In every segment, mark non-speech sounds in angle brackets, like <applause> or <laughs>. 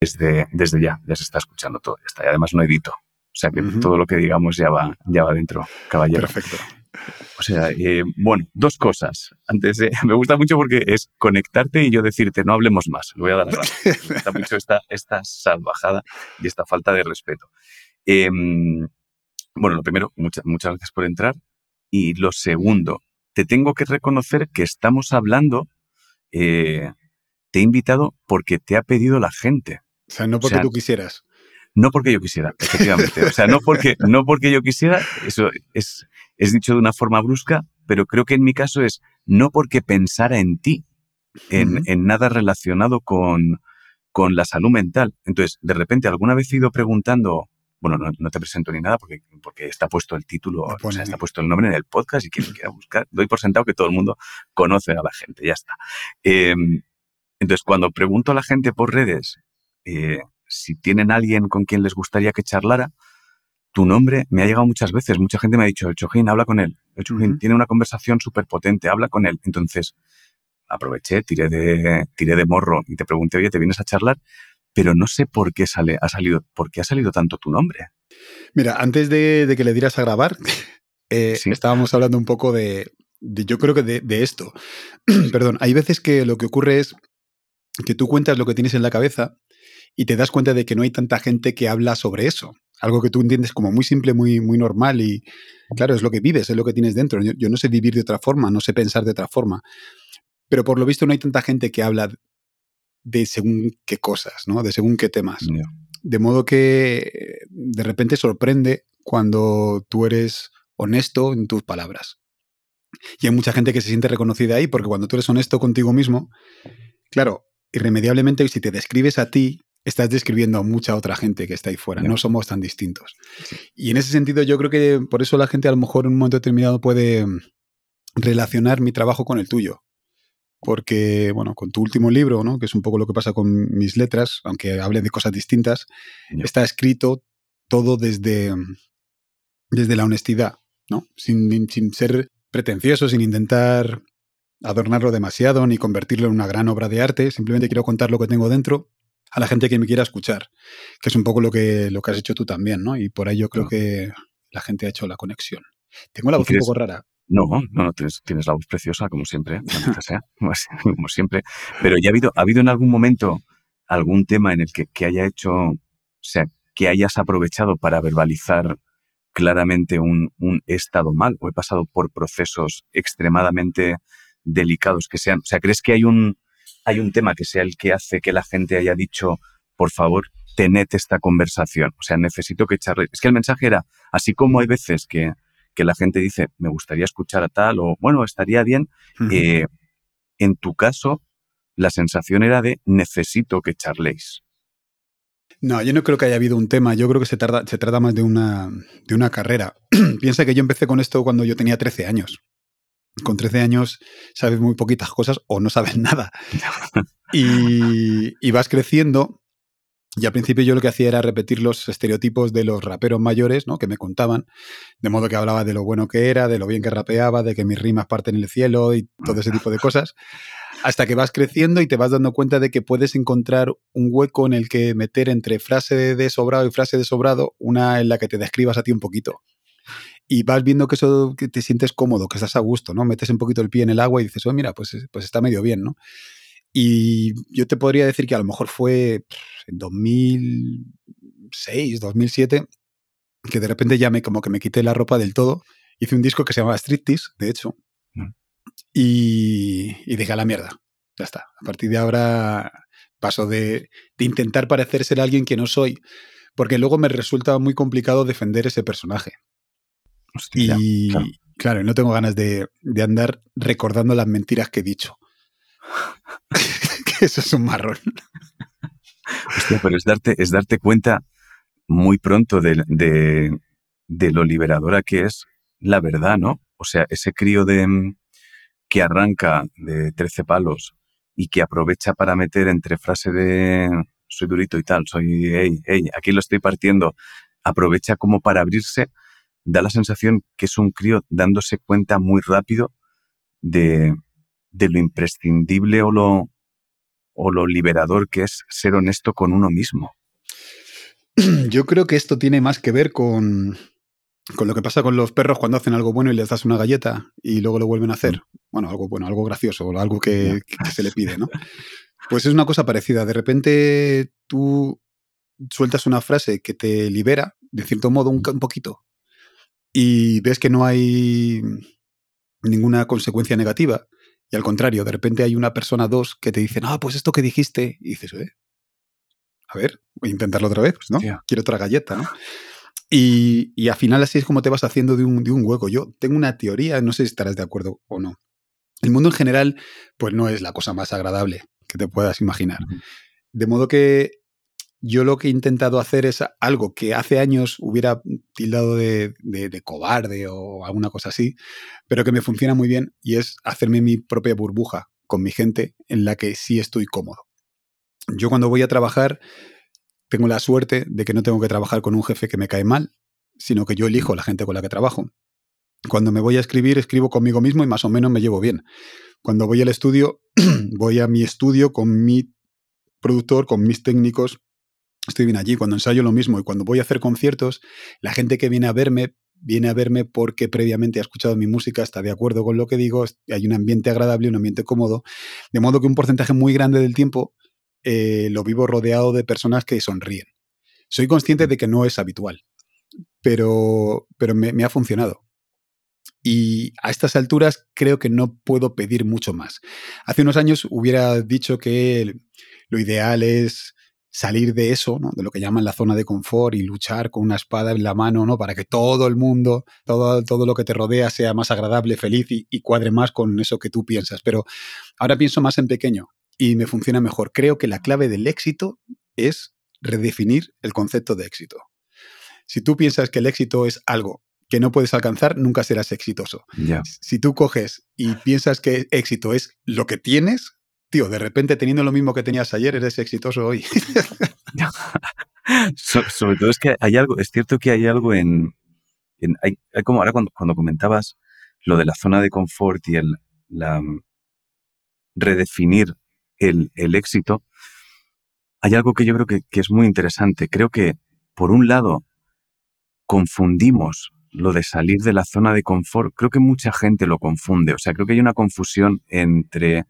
desde, desde ya, ya se está escuchando todo. está. Y además no edito. O sea que todo lo que digamos ya va, ya va dentro, caballero. Perfecto. O sea, eh, bueno, dos cosas. Antes de, <laughs> me gusta mucho porque es conectarte y yo decirte, no hablemos más. Le voy a dar la <laughs> Me gusta mucho esta, esta salvajada y esta falta de respeto. Em, bueno, lo primero, muchas, muchas gracias por entrar. Y lo segundo, te tengo que reconocer que estamos hablando, eh, te he invitado porque te ha pedido la gente. O sea, no porque tú quisieras. No porque yo quisiera, efectivamente. O sea, no porque, no porque yo quisiera, eso es, es dicho de una forma brusca, pero creo que en mi caso es no porque pensara en ti, en, en nada relacionado con, con la salud mental. Entonces, de repente, alguna vez he ido preguntando, bueno, no, te presento ni nada porque, porque está puesto el título, o sea, está puesto el nombre en el podcast y quien quiera buscar, doy por sentado que todo el mundo conoce a la gente, ya está. Em, entonces, cuando pregunto a la gente por redes, eh, si tienen alguien con quien les gustaría que charlara, tu nombre me ha llegado muchas veces. Mucha gente me ha dicho, el Chojín, habla con él. El Chojín tiene una conversación súper potente, habla con él. Entonces, aproveché, tiré de, tiré de morro y te pregunté, oye, ¿te vienes a charlar? Pero no sé por qué sale, ha salido, por qué ha salido tanto tu nombre. Mira, antes de, que le dieras a grabar, <laughs> eh, estábamos hablando un poco de, yo creo que de, de esto. <clears throat> Perdón, hay veces que lo que ocurre es que tú cuentas lo que tienes en la cabeza y te das cuenta de que no hay tanta gente que habla sobre eso. Algo que tú entiendes como muy simple, muy, muy normal y claro, es lo que vives, es lo que tienes dentro. Yo, no sé vivir de otra forma, no sé pensar de otra forma. Pero por lo visto no hay tanta gente que habla de según qué cosas, ¿no? De según qué temas. De modo que de repente sorprende cuando tú eres honesto en tus palabras. Y hay mucha gente que se siente reconocida ahí porque cuando tú eres honesto contigo mismo, claro, irremediablemente si te describes a ti, estás describiendo a mucha otra gente que está ahí fuera. No, somos tan distintos. Y en ese sentido, yo creo que por eso la gente a lo mejor en un momento determinado puede mm, relacionar mi trabajo con el tuyo. Porque, bueno, con tu último libro, ¿no? que es un poco lo que pasa con mis letras, aunque hable de cosas distintas, está escrito todo desde, mm, desde la honestidad, ¿no? Sin, sin ser pretencioso, sin intentar adornarlo demasiado ni convertirlo en una gran obra de arte. Simplemente quiero contar lo que tengo dentro a la gente que me quiera escuchar, que es un poco lo que, lo que has hecho tú también, ¿no? Y por ahí yo creo que la gente ha hecho la conexión. Tengo la voz un poco rara. No, no, no tienes, la voz preciosa, como siempre, sea, <laughs> como siempre. Pero ya ha habido, ha habido en algún momento algún tema en el que, que haya hecho, o sea, que hayas aprovechado para verbalizar claramente un, un estado mal o he pasado por procesos extremadamente delicados que sean. O sea, ¿crees que hay un, hay un tema que sea el que hace que la gente haya dicho, por favor, tened esta conversación. O sea, necesito que echarle. Es que el mensaje era, así como hay veces que, la gente dice, me gustaría escuchar a tal, o bueno, estaría bien, eh, en tu caso, la sensación era de necesito que charléis. No, yo no creo que haya habido un tema, yo creo que se, tarda, se trata más de una, de una carrera. <clears throat> Piensa que yo empecé con esto cuando yo tenía 13 años con 13 años sabes muy poquitas cosas o no sabes <laughs> nada. y, vas creciendo. Y al principio yo lo que hacía era repetir los estereotipos de los raperos mayores, ¿no? Que me contaban, de modo que hablaba de lo bueno que era, de lo bien que rapeaba, de que mis rimas parten en el cielo y todo ese tipo de cosas, hasta que vas creciendo y te vas dando cuenta de que puedes encontrar un hueco en el que meter entre frase de sobrado y frase de sobrado, una en la que te describas a ti un poquito y vas viendo que eso que te sientes cómodo, que estás a gusto, ¿no? Metes un poquito el pie en el agua y dices, oh, mira, pues, pues está medio bien, ¿no? Y yo te podría decir que a lo mejor fue en 2006, 2007, que de repente ya me como que me quité la ropa del todo. Hice un disco que se llamaba Striptease, de hecho, mm. y, y dejé a la mierda. Ya está. A partir de ahora paso de, de intentar parecer ser alguien que no soy, porque luego me resulta muy complicado defender ese personaje y claro. no tengo ganas de, andar recordando las mentiras que he dicho. <laughs> que eso es un marrón. Hostia, pero es darte, es darte cuenta muy pronto de, de, lo liberadora que es la verdad, ¿no? O sea, ese crío de mm, que arranca de 13 palos y que aprovecha para meter entre frase de soy durito y tal, soy, hey, hey, aquí lo estoy partiendo, aprovecha como para abrirse da la sensación que es un crío dándose cuenta muy rápido de, lo imprescindible o lo, o lo liberador que es ser honesto con uno mismo. <clears throat> Yo creo que esto tiene más que ver con, con lo que pasa con los perros cuando hacen algo bueno y les das una galleta y luego lo vuelven a hacer. Mm. Bueno, algo bueno, algo gracioso, algo que, que se le pide, ¿no? Pues es una cosa parecida. De repente tú sueltas una frase que te libera, de cierto modo, un, poquito, y ves que no hay ninguna consecuencia negativa. Y al contrario, de repente hay una persona, dos, que te dicen, ah, pues esto que dijiste, y dices, eh, a ver, voy a intentarlo otra vez, pues, ¿no? Quiero otra galleta, ¿no? Y, y, al final así es como te vas haciendo de un, de un hueco. Yo tengo una teoría, no sé si estarás de acuerdo o no. El mundo en general, pues no es la cosa más agradable que te puedas imaginar. De modo que yo lo que he intentado hacer es algo que hace años hubiera tildado de, cobarde o alguna cosa así, pero que me funciona muy bien y es hacerme mi propia burbuja con mi gente en la que sí estoy cómodo. Yo cuando voy a trabajar tengo la suerte de que no tengo que trabajar con un jefe que me cae mal, sino que yo elijo la gente con la que trabajo. Cuando me voy a escribir, escribo conmigo mismo y más o menos me llevo bien. Cuando voy al estudio, <clears throat> voy a mi estudio con mi productor, con mis técnicos, estoy bien allí. Cuando ensayo lo mismo y cuando voy a hacer conciertos, la gente que viene a verme viene a verme porque previamente ha escuchado mi música, está de acuerdo con lo que digo, hay un ambiente agradable, un ambiente cómodo, de modo que un porcentaje muy grande del tiempo eh, lo vivo rodeado de personas que sonríen. Soy consciente de que no es habitual, pero, pero me ha funcionado. Y a estas alturas creo que no puedo pedir mucho más. Hace unos años hubiera dicho que lo ideal es salir de eso, de lo que llaman la zona de confort y luchar con una espada en la mano, ¿no? Para que todo el mundo, todo, todo lo que te rodea sea más agradable, feliz y, cuadre más con eso que tú piensas. Pero ahora pienso más en pequeño y me funciona mejor. Creo que la clave del éxito es redefinir el concepto de éxito. Si tú piensas que el éxito es algo que no puedes alcanzar, nunca serás exitoso. Si tú coges y piensas que éxito es lo que tienes, tío, de repente teniendo lo mismo que tenías ayer, eres exitoso hoy. <laughs> sobre todo es que hay algo, es cierto que hay algo en, hay, como ahora cuando, cuando, comentabas lo de la zona de confort y el la, redefinir el, el, éxito, hay algo que yo creo que, que es muy interesante. Creo que, por un lado, confundimos lo de salir de la zona de confort. Creo que mucha gente lo confunde. O sea, creo que hay una confusión entre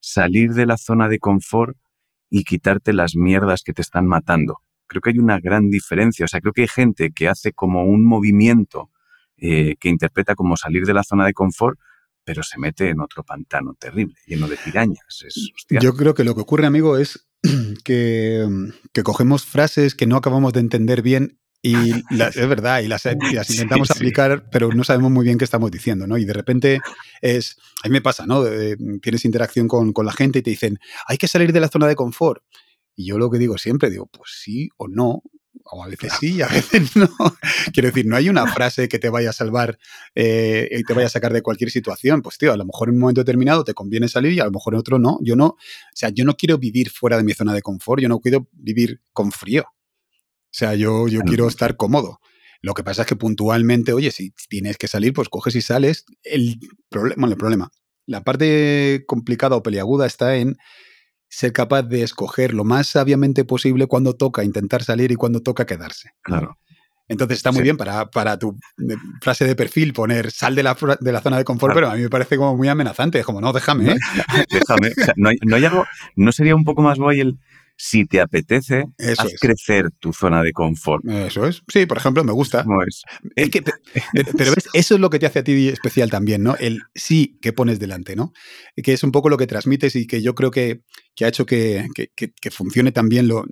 salir de la zona de confort y quitarte las mierdas que te están matando. Creo que hay una gran diferencia. O sea, creo que hay gente que hace como un movimiento eh, que interpreta como salir de la zona de confort, pero se mete en otro pantano terrible, lleno de pirañas. Yo creo que lo que ocurre, amigo, es <clears throat> que, que, cogemos frases que no acabamos de entender bien y <laughs> es verdad, y las, intentamos aplicar, pero no sabemos muy bien qué estamos diciendo, ¿no? Y de repente es, a mí me pasa, ¿no? tienes interacción con, con, la gente y te dicen, hay que salir de la zona de confort. Y yo lo que digo siempre, digo, pues sí o no, o a veces sí a veces <laughs> no. Quiero decir, no hay una frase que te vaya a salvar eh, y te vaya a sacar de cualquier situación. Pues tío, a lo mejor en un momento determinado te conviene salir y a lo mejor en otro no. Yo no, o sea, yo no quiero vivir fuera de mi zona de confort, yo no quiero vivir con frío. O sea, yo, yo quiero estar cómodo. Lo que pasa es que puntualmente, oye, si tienes que salir, pues coges y sales. El problema, bueno, el problema, la parte complicada o peliaguda está en ser capaz de escoger lo más sabiamente posible cuando toca intentar salir y cuando toca quedarse. Claro. Entonces está muy bien para, para, tu frase de perfil poner sal de la, de la zona de confort, pero a mí me parece como muy amenazante. Es como, no, déjame. ¿eh? <laughs> déjame. no, hay, no, hay, algo, ¿no sería un poco más guay el si te apetece, haz crecer tu zona de confort. Eso es. Sí, por ejemplo, me gusta. <laughs> pero eso es lo que te hace a ti especial también, ¿no? El sí que pones delante, ¿no? Que es un poco lo que transmites y que yo creo que, ha hecho que, funcione también lo,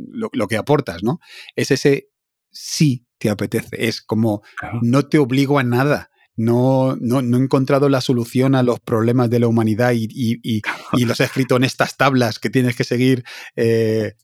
que aportas, ¿no? Es ese sí te apetece. Es como no te obligo a nada no, no, no, he encontrado la solución a los problemas de la humanidad y, y, y, los he escrito en estas tablas que tienes que seguir, eh,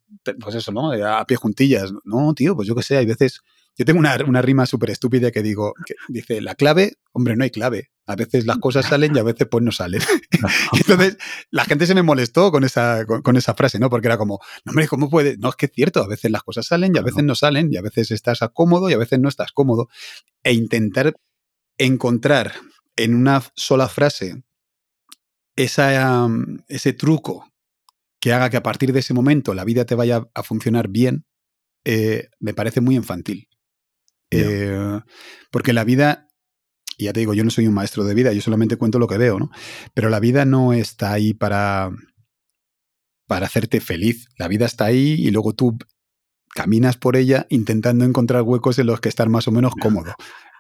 pues eso, ¿no? A pie juntillas. No, tío, pues yo qué sé, hay veces... Yo tengo una, una rima súper estúpida que digo, que dice, la clave, hombre, no hay clave. A veces las cosas salen y a veces pues no salen. <laughs> <laughs> entonces la gente se me molestó con esa, con, esa frase, ¿no? Porque era como, no, hombre, ¿cómo puede? No, es que es cierto, a veces las cosas salen y a veces no salen y a veces estás cómodo y a veces no estás cómodo. E intentar encontrar en una sola frase esa, ese truco que haga que a partir de ese momento la vida te vaya a funcionar bien, eh, me parece muy infantil. Eh, porque la vida, y ya te digo, yo no soy un maestro de vida, yo solamente cuento lo que veo, ¿no? Pero la vida no está ahí para, para hacerte feliz. La vida está ahí y luego tú caminas por ella intentando encontrar huecos en los que estar más o menos cómodo.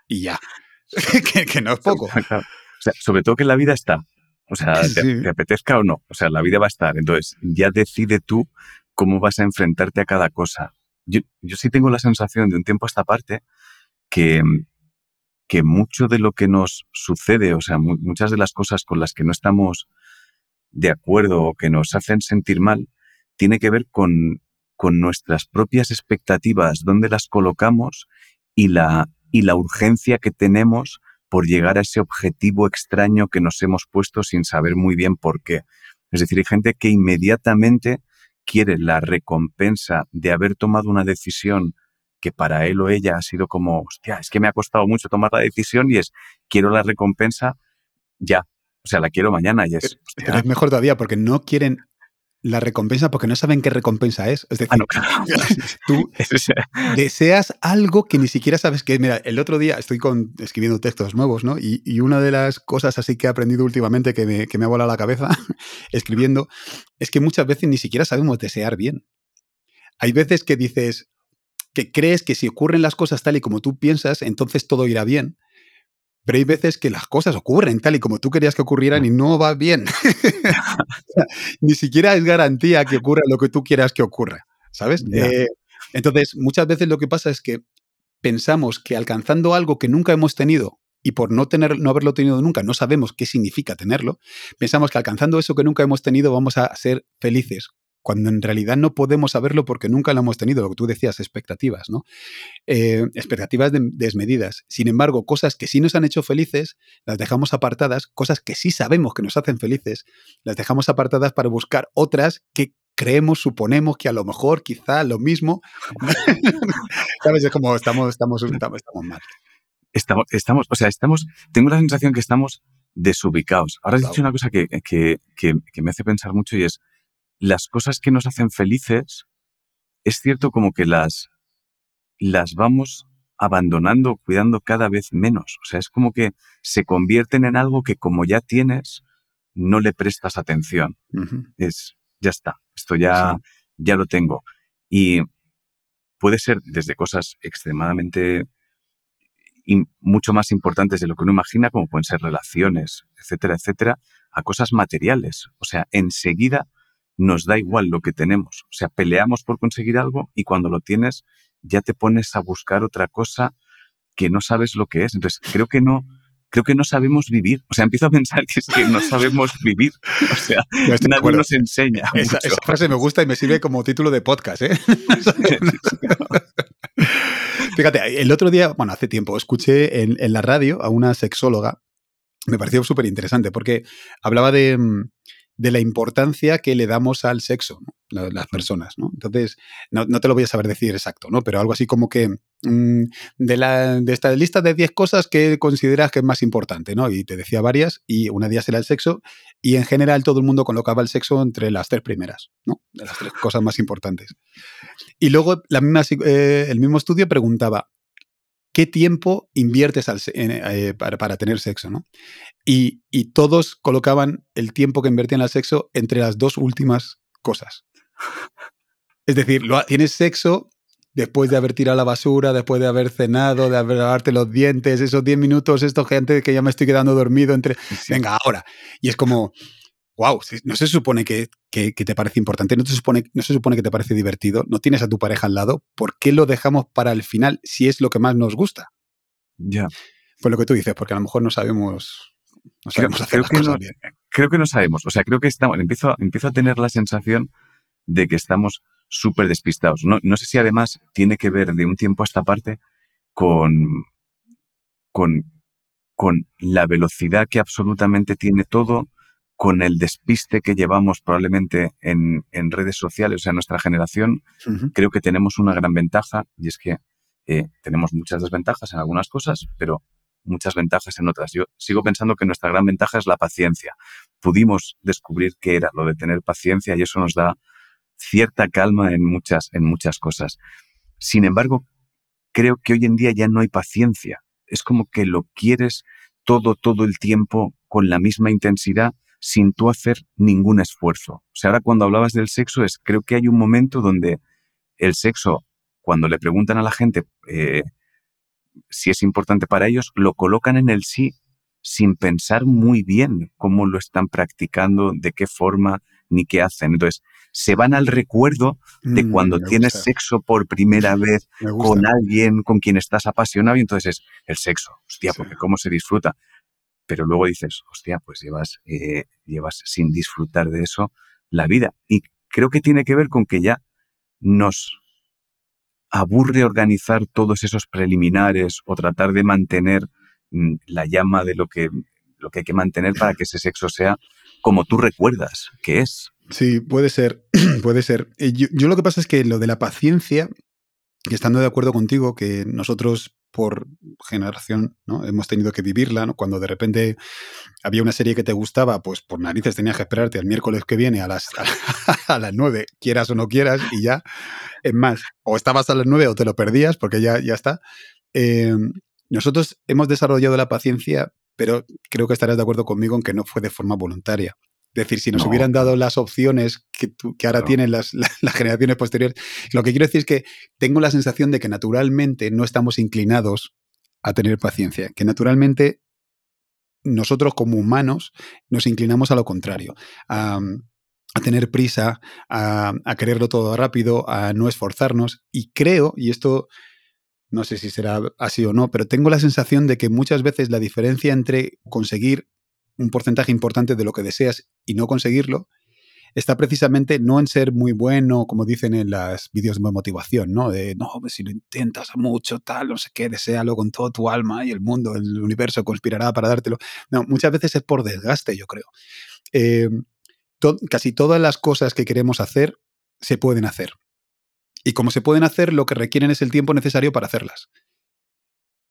Y ya. <laughs> que, no es poco. <laughs> O sea, sobre todo que la vida está. O sea, <laughs> te, apetezca o no. O sea, la vida va a estar. Entonces, ya decide tú cómo vas a enfrentarte a cada cosa. Yo, yo sí tengo la sensación de un tiempo a esta parte que, que mucho de lo que nos sucede, o sea, muchas de las cosas con las que no estamos de acuerdo o que nos hacen sentir mal, tiene que ver con, con nuestras propias expectativas, dónde las colocamos y la, y la urgencia que tenemos por llegar a ese objetivo extraño que nos hemos puesto sin saber muy bien por qué. Es decir, hay gente que inmediatamente quiere la recompensa de haber tomado una decisión que para él o ella ha sido como, hostia, es que me ha costado mucho tomar la decisión y es, quiero la recompensa ya. O sea, la quiero mañana y es... Pero es mejor todavía porque no quieren la recompensa porque no saben qué recompensa es. Es decir, ah, <laughs> tú <laughs> deseas algo que ni siquiera sabes qué es. Mira, el otro día estoy con, escribiendo textos nuevos, ¿no? Y, una de las cosas así que he aprendido últimamente que me, que me ha volado la cabeza <laughs> escribiendo es que muchas veces ni siquiera sabemos desear bien. Hay veces que dices que crees que si ocurren las cosas tal y como tú piensas, entonces todo irá bien. Pero hay veces que las cosas ocurren tal y como tú querías que ocurrieran y no va bien. <laughs> Ni siquiera es garantía que ocurra lo que tú quieras que ocurra, ¿sabes? Eh, entonces, muchas veces lo que pasa es que pensamos que alcanzando algo que nunca hemos tenido y por no, tener, no haberlo tenido nunca no sabemos qué significa tenerlo, pensamos que alcanzando eso que nunca hemos tenido vamos a ser felices, cuando en realidad no podemos saberlo porque nunca lo hemos tenido, lo que tú decías, expectativas, ¿no? Eh, expectativas desmedidas. Sin embargo, cosas que sí nos han hecho felices, las dejamos apartadas, cosas que sí sabemos que nos hacen felices, las dejamos apartadas para buscar otras que creemos, suponemos que a lo mejor, quizá lo mismo. <laughs> ¿Sabes? Es como estamos, estamos, estamos, mal. Estamos, estamos, o sea, estamos, tengo la sensación que estamos desubicados. Ahora has dicho una cosa que, que, que me hace pensar mucho y es, las cosas que nos hacen felices, es cierto como que las, las vamos abandonando, cuidando cada vez menos. O sea, es como que se convierten en algo que como ya tienes, no le prestas atención. Es, ya está, esto ya, ya lo tengo. Y puede ser desde cosas extremadamente mucho más importantes de lo que uno imagina, como pueden ser relaciones, etcétera, etcétera, a cosas materiales. O sea, enseguida nos da igual lo que tenemos. O sea, peleamos por conseguir algo y cuando lo tienes ya te pones a buscar otra cosa que no sabes lo que es. Entonces, creo que no, creo que no sabemos vivir. O sea, empiezo a pensar que es que no sabemos vivir. O sea, <laughs> nadie nos enseña. Esa, frase me gusta y me sirve como título de podcast, ¿eh? Fíjate, el otro día, bueno, hace tiempo, escuché en, en la radio a una sexóloga. Me pareció súper interesante porque hablaba de, mm, de la importancia que le damos al sexo, las personas, ¿no? Entonces, no, te lo voy a saber decir exacto, ¿no? Pero algo así como que mm, de, la, de esta lista de 10 cosas que consideras que es más importante, ¿no? Y te decía varias, y una de ellas era el sexo, y en general todo el mundo colocaba el sexo entre las tres primeras, ¿no? De las tres cosas más importantes. Y luego la misma, eh, el mismo estudio preguntaba, ¿qué tiempo inviertes eh, para, tener sexo? ¿no? Y, todos colocaban el tiempo que invertían al sexo entre las dos últimas cosas. Es decir, tienes sexo después de haber tirado la basura, después de haber cenado, de haber lavarte los dientes, esos 10 minutos, esto gente que ya me estoy quedando dormido entre... Venga, ahora. Y es como, wow, no se supone que, te parece importante, no, te supone, no se supone que te parece divertido, no tienes a tu pareja al lado, ¿por qué lo dejamos para el final si es lo que más nos gusta? Ya. Pues lo que tú dices, porque a lo mejor no sabemos, no sabemos hacer las cosas bien. Creo que no sabemos, o sea, creo que estamos, empiezo, empiezo a tener la sensación de que estamos súper despistados. No, no sé si además tiene que ver de un tiempo a esta parte con, con, con la velocidad que absolutamente tiene todo, con el despiste que llevamos probablemente en, redes sociales, o sea, nuestra generación, creo que tenemos una gran ventaja y es que eh, tenemos muchas desventajas en algunas cosas, pero muchas ventajas en otras. Yo sigo pensando que nuestra gran ventaja es la paciencia, pudimos descubrir qué era lo de tener paciencia y eso nos da cierta calma en muchas, en muchas cosas. Sin embargo, creo que hoy en día ya no hay paciencia. Es como que lo quieres todo, todo el tiempo con la misma intensidad sin tú hacer ningún esfuerzo. O sea, ahora cuando hablabas del sexo es, creo que hay un momento donde el sexo, cuando le preguntan a la gente eh, si es importante para ellos, lo colocan en el sí sin pensar muy bien cómo lo están practicando, de qué forma, ni qué hacen. Entonces, se van al recuerdo de mm, cuando tienes sexo por primera <laughs> vez con alguien con quien estás apasionado y entonces es el sexo, hostia, porque cómo se disfruta. Pero luego dices, hostia, pues llevas, eh, llevas sin disfrutar de eso la vida. Y creo que tiene que ver con que ya nos aburre organizar todos esos preliminares o tratar de mantener mm, la llama de lo que, lo que hay que mantener para que ese sexo sea como tú recuerdas que es. Sí, puede ser, <clears throat> puede ser. Eh, yo, lo que pasa es que lo de la paciencia, que estando de acuerdo contigo, que nosotros por generación ¿no? hemos tenido que vivirla, ¿no? cuando de repente había una serie que te gustaba, pues por narices tenías que esperarte al miércoles que viene a las, <laughs> a las 9, quieras o no quieras, y ya, es más, o estabas a las 9 o te lo perdías, porque ya, ya está. Eh, nosotros hemos desarrollado la paciencia, pero creo que estarás de acuerdo conmigo en que no fue de forma voluntaria. Es decir, si nos hubieran dado las opciones que, que ahora tienen las, <laughs> las, generaciones posteriores, lo que quiero decir es que tengo la sensación de que naturalmente no estamos inclinados a tener paciencia, que naturalmente nosotros como humanos nos inclinamos a lo contrario, a, a tener prisa, a, a, quererlo todo rápido, a no esforzarnos. Y creo, y esto no sé si será así o no, pero tengo la sensación de que muchas veces la diferencia entre conseguir un porcentaje importante de lo que deseas y no conseguirlo, está precisamente no en ser muy bueno, como dicen en los vídeos de motivación, ¿no? De, no, pues si lo intentas mucho, tal, no sé qué, deséalo con todo tu alma y el mundo, el universo conspirará para dártelo. No, muchas veces es por desgaste, yo creo. Eh, casi todas las cosas que queremos hacer se pueden hacer. Y como se pueden hacer, lo que requieren es el tiempo necesario para hacerlas.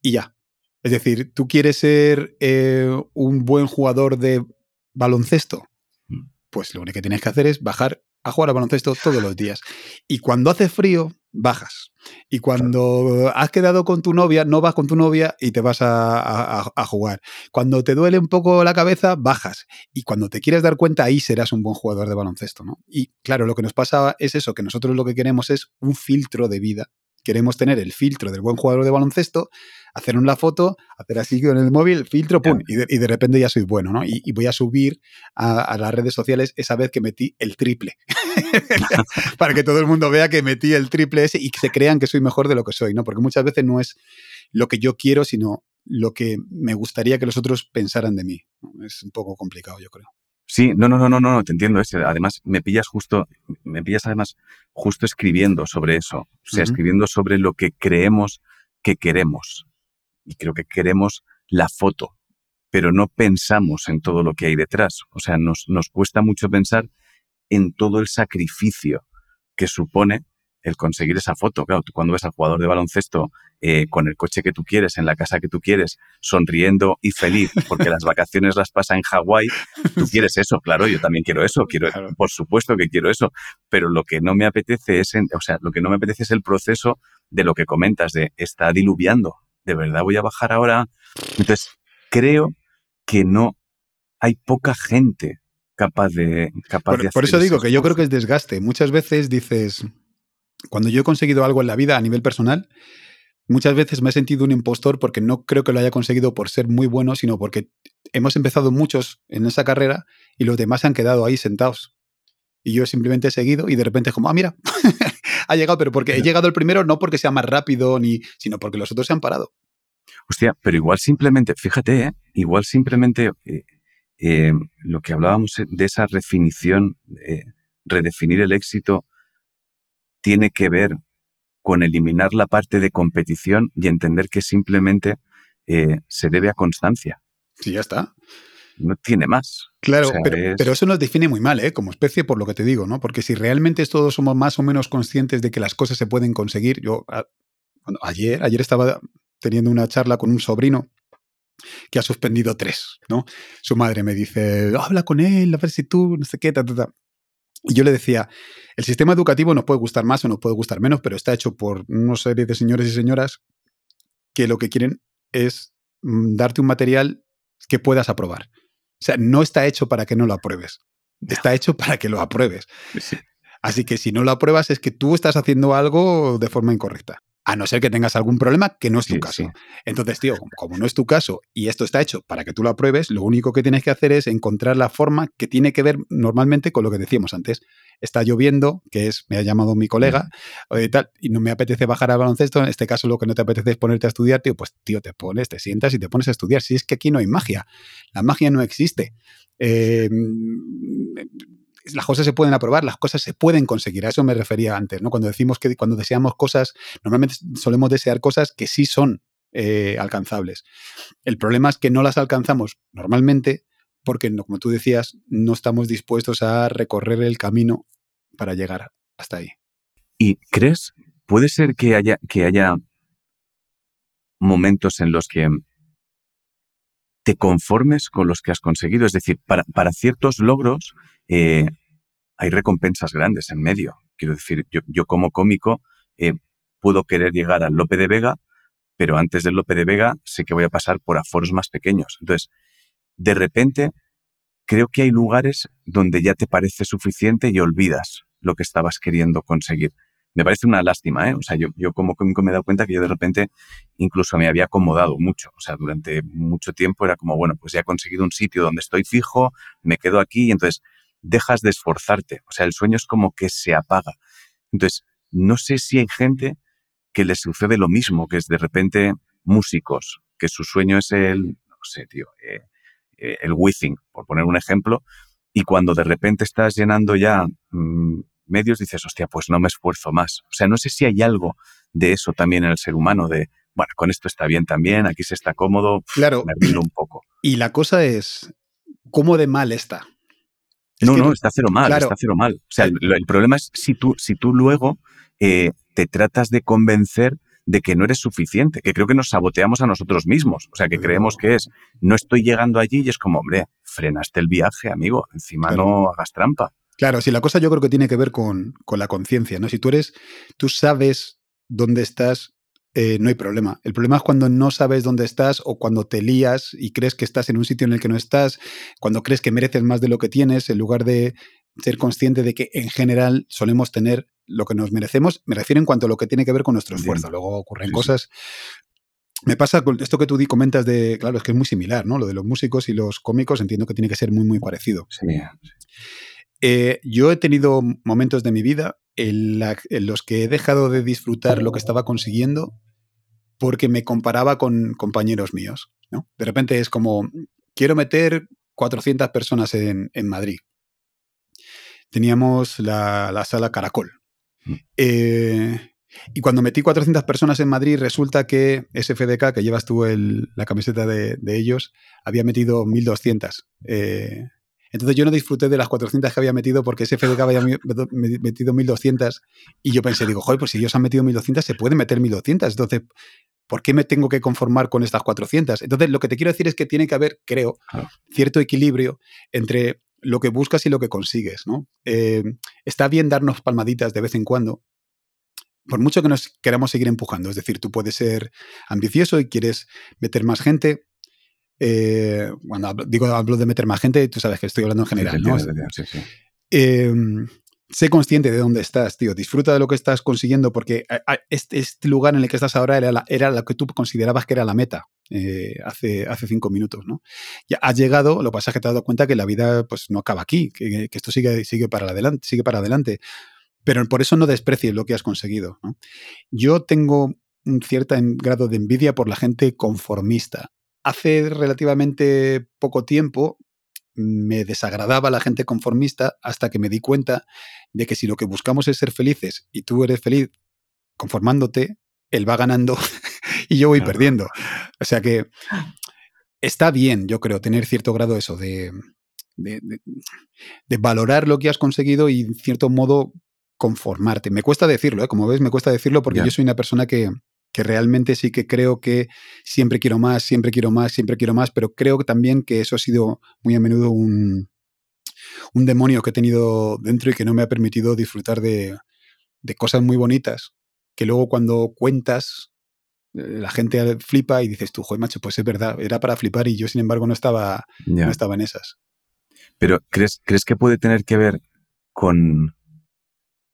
Y ya, es decir, tú quieres ser eh, un buen jugador de baloncesto, mm. pues lo único que tienes que hacer es bajar a jugar a baloncesto todos los días. Y cuando hace frío, bajas. Y cuando has quedado con tu novia, no vas con tu novia y te vas a, jugar. Cuando te duele un poco la cabeza, bajas. Y cuando te quieres dar cuenta, ahí serás un buen jugador de baloncesto. ¿no? Y claro, lo que nos pasa es eso, que nosotros lo que queremos es un filtro de vida. Queremos tener el filtro del buen jugador de baloncesto hacer una foto, hacer así con el móvil, filtro, pum, y de, repente ya soy bueno, ¿no? Y, voy a subir a, las redes sociales esa vez que metí el triple, <laughs> para que todo el mundo vea que metí el triple ese y que se crean que soy mejor de lo que soy, ¿no? Porque muchas veces no es lo que yo quiero, sino lo que me gustaría que los otros pensaran de mí. Es un poco complicado, yo creo. Sí, no, no, no, no, no, te entiendo. Además, me pillas justo, me pillas además justo escribiendo sobre eso. O sea, escribiendo sobre lo que creemos que queremos y creo que queremos la foto, pero no pensamos en todo lo que hay detrás. O sea, nos, nos cuesta mucho pensar en todo el sacrificio que supone el conseguir esa foto. Claro, tú cuando ves al jugador de baloncesto eh, con el coche que tú quieres, en la casa que tú quieres, sonriendo y feliz porque las vacaciones las pasa en Hawái, tú quieres eso, claro, yo también quiero eso, quiero, por supuesto que quiero eso, pero lo que no me apetece es, o sea, lo que no me apetece es el proceso de lo que comentas, de está diluviando, ¿de verdad voy a bajar ahora? Entonces, creo que no hay poca gente capaz de capaz por, de por eso digo que yo creo que es desgaste. Muchas veces dices, cuando yo he conseguido algo en la vida a nivel personal, muchas veces me he sentido un impostor porque no creo que lo haya conseguido por ser muy bueno, sino porque hemos empezado muchos en esa carrera y los demás se han quedado ahí sentados. Y yo simplemente he seguido y de repente es como, ah, mira, <laughs> ha llegado, pero porque he llegado el primero no porque sea más rápido, ni, sino porque los otros se han parado. Hostia, pero igual simplemente, fíjate, ¿eh? igual simplemente eh, eh, lo que hablábamos de esa definición, redefinir el éxito, tiene que ver con eliminar la parte de competición y entender que simplemente se debe a constancia. Sí, ya está no tiene más. Claro, pero, eso nos define muy mal, ¿eh? Como especie, por lo que te digo, ¿no? Porque si realmente todos somos más o menos conscientes de que las cosas se pueden conseguir, yo ayer, ayer estaba teniendo una charla con un sobrino que ha suspendido tres, ¿no? Su madre me dice, habla con él, a ver si tú, no sé qué, ta, ta, ta. Y yo le decía, el sistema educativo nos puede gustar más o nos puede gustar menos, pero está hecho por una serie de señores y señoras que lo que quieren es mm, darte un material que puedas aprobar. O sea, no está hecho para que no lo apruebes. Está hecho para que lo apruebes. Así que si no lo apruebas es que tú estás haciendo algo de forma incorrecta. A no ser que tengas algún problema que no es tu caso. Entonces, tío, como no es tu caso y esto está hecho para que tú lo apruebes, lo único que tienes que hacer es encontrar la forma que tiene que ver normalmente con lo que decíamos antes. Está lloviendo, que es, me ha llamado mi colega, y tal, y no me apetece bajar al baloncesto. En este caso, lo que no te apetece es ponerte a estudiar, tío, pues, tío, te pones, te sientas y te pones a estudiar. Si es que aquí no hay magia. La magia no existe. Eh, las cosas se pueden aprobar, las cosas se pueden conseguir. A eso me refería antes, ¿no? Cuando decimos que cuando deseamos cosas, normalmente solemos desear cosas que sí son eh, alcanzables. El problema es que no las alcanzamos normalmente porque, como tú decías, no estamos dispuestos a recorrer el camino para llegar hasta ahí. ¿Y crees? Puede ser que haya, que haya momentos en los que te conformes con los que has conseguido. Es decir, para, para ciertos logros eh, hay recompensas grandes en medio. Quiero decir, yo, como cómico eh, puedo querer llegar al Lope de Vega, pero antes del Lope de Vega sé que voy a pasar por aforos más pequeños. Entonces, de repente, creo que hay lugares donde ya te parece suficiente y olvidas lo que estabas queriendo conseguir. Me parece una lástima, ¿eh? O sea, yo, yo como cómico me he dado cuenta que yo de repente incluso me había acomodado mucho. O sea, durante mucho tiempo era como, bueno, pues ya he conseguido un sitio donde estoy fijo, me quedo aquí y entonces dejas de esforzarte. O sea, el sueño es como que se apaga. Entonces, no sé si hay gente que le sucede lo mismo, que es de repente músicos, que su sueño es el, no sé, tío, eh, eh, el whizzing, por poner un ejemplo, y cuando de repente estás llenando ya mm, medios, dices, hostia, pues no me esfuerzo más. O sea, no sé si hay algo de eso también en el ser humano, de, bueno, con esto está bien también, aquí se está cómodo, claro. me un poco. Y la cosa es, ¿cómo de mal está? no, no, está cero mal, está cero mal. O sea, el, problema es si tú, si tú luego eh, te tratas de convencer de que no eres suficiente, que creo que nos saboteamos a nosotros mismos. O sea, que creemos que es, no estoy llegando allí y es como, hombre, frenaste el viaje, amigo, encima no hagas trampa. Claro, si la cosa yo creo que tiene que ver con, con la conciencia, ¿no? Si tú eres, tú sabes dónde estás eh, no hay problema. El problema es cuando no sabes dónde estás o cuando te lías y crees que estás en un sitio en el que no estás, cuando crees que mereces más de lo que tienes, en lugar de ser consciente de que en general solemos tener lo que nos merecemos. Me refiero en cuanto a lo que tiene que ver con nuestro esfuerzo. Luego ocurren cosas. Me pasa con esto que tú comentas de, claro, es que es muy similar, ¿no? Lo de los músicos y los cómicos entiendo que tiene que ser muy, muy parecido. Eh, yo he tenido momentos de mi vida en, los que he dejado de disfrutar lo que estaba consiguiendo porque me comparaba con compañeros míos. ¿no? De repente es como, quiero meter 400 personas en, Madrid. Teníamos la, sala Caracol. Mm. Eh, y cuando metí 400 personas en Madrid, resulta que SFDK, que llevas tú la camiseta de, ellos, había metido 1200. Eh, entonces yo no disfruté de las 400 que había metido porque ese FDK había metido 1200 y yo pensé, digo, joder, pues si ellos han metido 1200, se puede meter 1200. Entonces, ¿por qué me tengo que conformar con estas 400? Entonces, lo que te quiero decir es que tiene que haber, creo, cierto equilibrio entre lo que buscas y lo que consigues, ¿no? Eh, está bien darnos palmaditas de vez en cuando, por mucho que nos queramos seguir empujando. Es decir, tú puedes ser ambicioso y quieres meter más gente, eh, cuando digo hablo de meter más gente, tú sabes que estoy hablando en general, ¿no? Sé consciente de dónde estás, tío. Disfruta de lo que estás consiguiendo porque este, este, lugar en el que estás ahora era, era lo que tú considerabas que era la meta eh, hace, hace cinco minutos, ¿no? Ya has llegado, lo que pasa es que te has dado cuenta que la vida pues, no acaba aquí, que, esto sigue, sigue, para adelante, sigue para adelante. Pero por eso no desprecies lo que has conseguido. Yo tengo un cierto grado de envidia por la gente conformista hace relativamente poco tiempo me desagradaba la gente conformista hasta que me di cuenta de que si lo que buscamos es ser felices y tú eres feliz conformándote, él va ganando <laughs> y yo voy perdiendo. O sea que está bien, yo creo, tener cierto grado eso de, de, valorar lo que has conseguido y en cierto modo conformarte. Me cuesta decirlo, ¿eh? como ves, me cuesta decirlo porque yo soy una persona que, que realmente sí que creo que siempre quiero más, siempre quiero más, siempre quiero más, pero creo también que eso ha sido muy a menudo un, un demonio que he tenido dentro y que no me ha permitido disfrutar de, de cosas muy bonitas, que luego cuando cuentas eh, la gente flipa y dices tú, joder, macho, pues es verdad, era para flipar y yo, sin embargo, no estaba, no estaba en esas. Pero ¿crees, ¿crees que puede tener que ver con,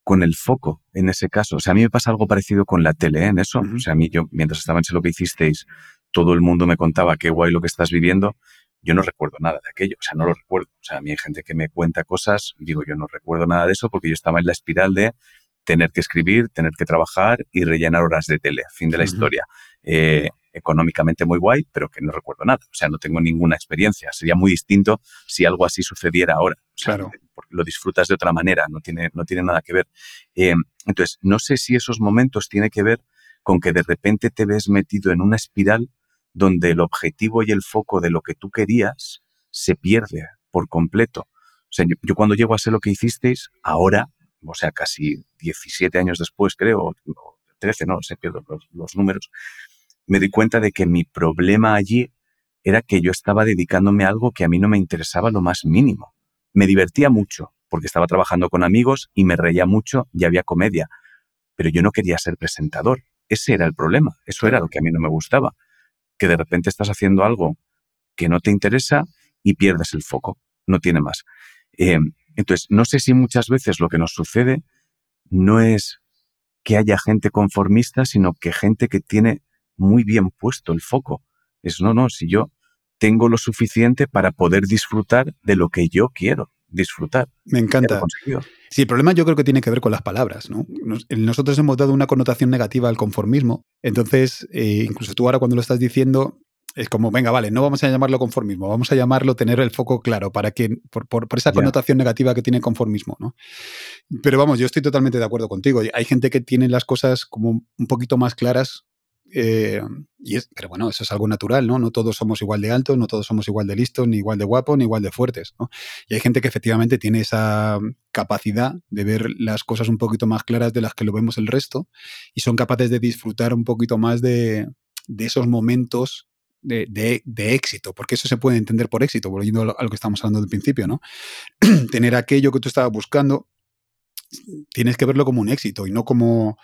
con el foco en ese caso? O sea, a mí me pasa algo parecido con la tele ¿eh? en eso. O sea, a mí yo, mientras estaba en lo que hicisteis, todo el mundo me contaba qué guay lo que estás viviendo. Yo no recuerdo nada de aquello, o sea, no lo recuerdo. O sea, a mí hay gente que me cuenta cosas, digo, yo no recuerdo nada de eso porque yo estaba en la espiral de tener que escribir, tener que trabajar y rellenar horas de tele. Fin de la historia. Eh, económicamente muy guay, pero que no recuerdo nada. O sea, no tengo ninguna experiencia. Sería muy distinto si algo así sucediera ahora. claro. Lo disfrutas de otra manera, no tiene, no tiene nada que ver. Eh, entonces, no sé si esos momentos tienen que ver con que de repente te ves metido en una espiral donde el objetivo y el foco de lo que tú querías se pierde por completo. O sea, yo, cuando llego a ser lo que hicisteis, ahora, o sea, casi 17 años después, creo, o 13, no sé, pierdo los números, me di cuenta de que mi problema allí era que yo estaba dedicándome a algo que a mí no me interesaba lo más mínimo. Me divertía mucho, porque estaba trabajando con amigos y me reía mucho y había comedia, pero yo no quería ser presentador. Ese era el problema, eso era lo que a mí no me gustaba, que de repente estás haciendo algo que no te interesa y pierdes el foco, no tiene más. Eh, entonces, no sé si muchas veces lo que nos sucede no es que haya gente conformista, sino que gente que tiene muy bien puesto el foco. Es, no, no, si yo tengo lo suficiente para poder disfrutar de lo que yo quiero disfrutar. Me encanta. Sí, el problema yo creo que tiene que ver con las palabras. ¿no? nosotros hemos dado una connotación negativa al conformismo. Entonces, eh, incluso tú ahora cuando lo estás diciendo, es como, venga, vale, no vamos a llamarlo conformismo, vamos a llamarlo tener el foco claro, para que, por, por, esa connotación negativa que tiene conformismo, ¿no? Pero vamos, yo estoy totalmente de acuerdo contigo. Hay gente que tiene las cosas como un poquito más claras eh, pero bueno, eso es algo natural, ¿no? No todos somos igual de altos, no todos somos igual de listos, ni igual de guapos, ni igual de fuertes. Y hay gente que efectivamente tiene esa capacidad de ver las cosas un poquito más claras de las que lo vemos el resto y son capaces de disfrutar un poquito más de, esos momentos de, éxito, porque eso se puede entender por éxito, volviendo a lo que estamos hablando del principio, ¿no? <clears throat> Tener aquello que tú estabas buscando, tienes que verlo como un éxito y no como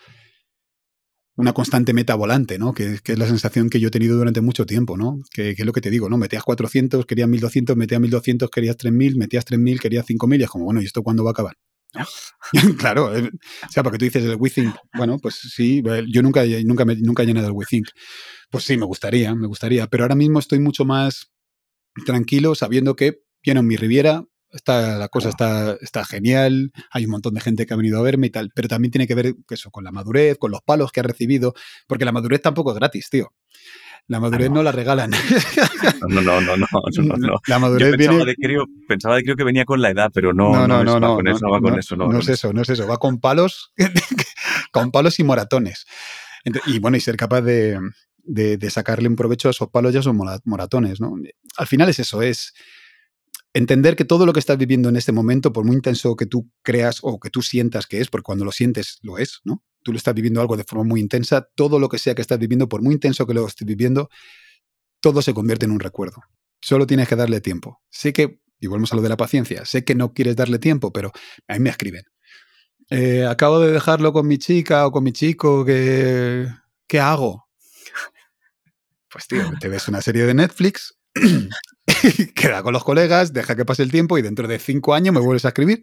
una constante meta volante, ¿no? Que, es la sensación que yo he tenido durante mucho tiempo, ¿no? Que, es lo que te digo, ¿no? Metías 400, querías 1200, metías 1200, querías 3000, metías 3000, querías 5000 y es como, bueno, ¿y esto cuándo va a acabar? <laughs> claro, o sea, porque tú dices el WeThink, bueno, pues sí, yo nunca, nunca, me, nunca he llenado el WeThink. Pues sí, me gustaría, me gustaría, pero ahora mismo estoy mucho más tranquilo sabiendo que lleno mi Riviera, Está, la cosa está, está genial, hay un montón de gente que ha venido a verme y tal, pero también tiene que ver eso, con la madurez, con los palos que ha recibido, porque la madurez tampoco es gratis, tío. La madurez no, la regalan. <laughs> No, no, no, no, <laughs> no, La madurez Yo pensaba viene... De creo, pensaba de creo que venía con la edad, pero no, no, no, no, no, eso, va con eso, no. No es eso, no es eso, va con <laughs> palos, con palos y moratones. Y bueno, y ser capaz de, de, de, sacarle un provecho a esos palos y a esos moratones, ¿no? Al final es eso, es entender que todo lo que estás viviendo en este momento, por muy intenso que tú creas o que tú sientas que es, porque cuando lo sientes lo es, ¿no? Tú lo estás viviendo algo de forma muy intensa, todo lo que sea que estás viviendo, por muy intenso que lo estés viviendo, todo se convierte en un recuerdo. Solo tienes que darle tiempo. Sé que, y volvemos a lo de la paciencia, sé que no quieres darle tiempo, pero a mí me escriben. Eh, acabo de dejarlo con mi chica o con mi chico, ¿qué, ¿qué hago? <laughs> Pues tío, te ves una serie de Netflix <clears throat> <laughs> queda con los colegas, deja que pase el tiempo y dentro de cinco años me vuelves a escribir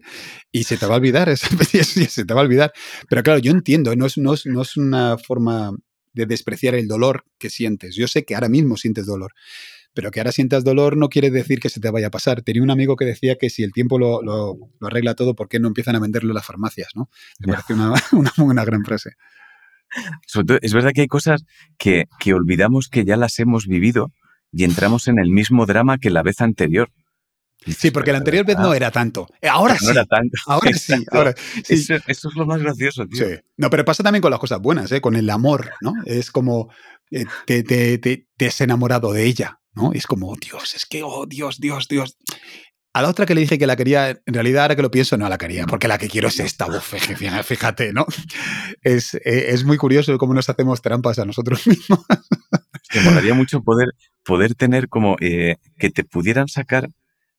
y se te va a olvidar, <laughs> se te va a olvidar. Pero claro, yo entiendo, no es, no es, no es una forma de despreciar el dolor que sientes. Yo sé que ahora mismo sientes dolor, pero que ahora sientas dolor no quiere decir que se te vaya a pasar. Tenía un amigo que decía que si el tiempo lo, lo, arregla todo, ¿por qué no empiezan a venderlo en las farmacias? ¿no? Me parece una, <laughs> una, una, gran frase. es verdad que hay cosas que, que olvidamos que ya las hemos vivido y entramos en el mismo drama que la vez anterior. Sí, porque la anterior vez no era tanto. <laughs> Ahora sí. No era tanto. Ahora sí. Ahora, Eso, es lo más gracioso, tío. Sí. No, pero pasa también con las cosas buenas, ¿eh? con el amor, ¿no? Es como eh, te, te, te, te, has enamorado de ella, ¿no? Es como, Dios, es que, oh, Dios, Dios, Dios. A la otra que le dije que la quería, en realidad ahora que lo pienso, no la quería, porque la que quiero es esta, fíjate, ¿no? Es, eh, es muy curioso cómo nos hacemos trampas a nosotros mismos. Me molaría mucho poder, poder tener como eh, que te pudieran sacar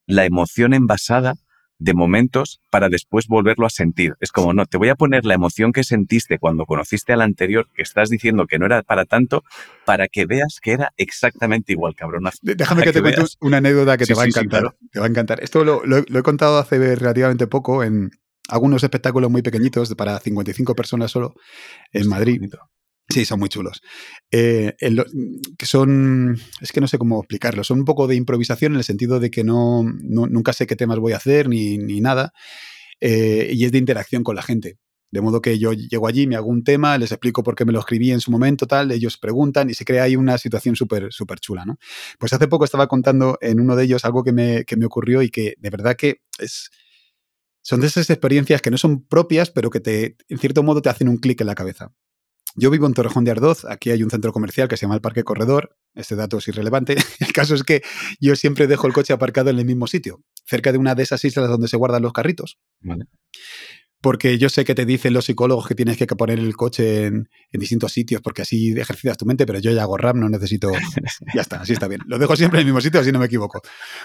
la emoción envasada de momentos para después volverlo a sentir. Es como, no, te voy a poner la emoción que sentiste cuando conociste al anterior, que estás diciendo que no era para tanto, para que veas que era exactamente igual, cabrón. Déjame que, te cuente una anécdota que te va a encantar. Te va a encantar. Esto lo, he contado hace relativamente poco en algunos espectáculos muy pequeñitos para 55 personas solo en Madrid. Sí, son muy chulos. Eh, son, es que no sé cómo explicarlo, son un poco de improvisación en el sentido de que no, nunca sé qué temas voy a hacer ni, nada, eh, y es de interacción con la gente. De modo que yo llego allí, me hago un tema, les explico por qué me lo escribí en su momento, tal, ellos preguntan y se crea ahí una situación súper súper chula, ¿no? Pues hace poco estaba contando en uno de ellos algo que me, que me ocurrió y que de verdad que es, son de esas experiencias que no son propias, pero que te, en cierto modo te hacen un clic en la cabeza. Yo vivo en Torrejón de Ardoz, aquí hay un centro comercial que se llama el Parque Corredor, este dato es irrelevante, <laughs> el caso es que yo siempre dejo el coche aparcado en el mismo sitio, cerca de una de esas islas donde se guardan los carritos. Porque yo sé que te dicen los psicólogos que tienes que poner el coche en, distintos sitios porque así ejercitas tu mente, pero yo ya hago RAM, no necesito... <laughs> ya está, así está bien. Lo dejo siempre en el mismo sitio, así no me equivoco.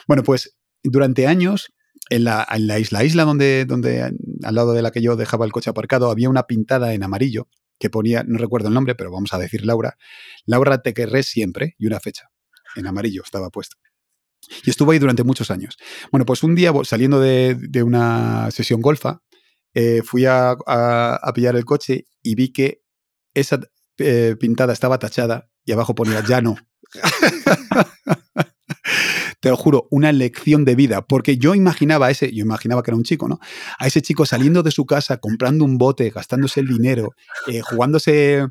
Bueno, pues durante años en la, en la, isla, isla donde, donde al lado de la que yo dejaba el coche aparcado, había una pintada en amarillo que ponía, no recuerdo el nombre, pero vamos a decir Laura. Laura, te querré siempre y una fecha. En amarillo estaba puesto. Y estuvo ahí durante muchos años. Bueno, pues un día saliendo de, una sesión golfa, eh, fui a, pillar el coche y vi que esa eh, pintada estaba tachada y abajo ponía ya no. <laughs> te lo juro, una lección de vida, porque yo imaginaba a ese, yo imaginaba que era un chico, ¿no? A ese chico saliendo de su casa, comprando un bote, gastándose el dinero, eh, jugándose,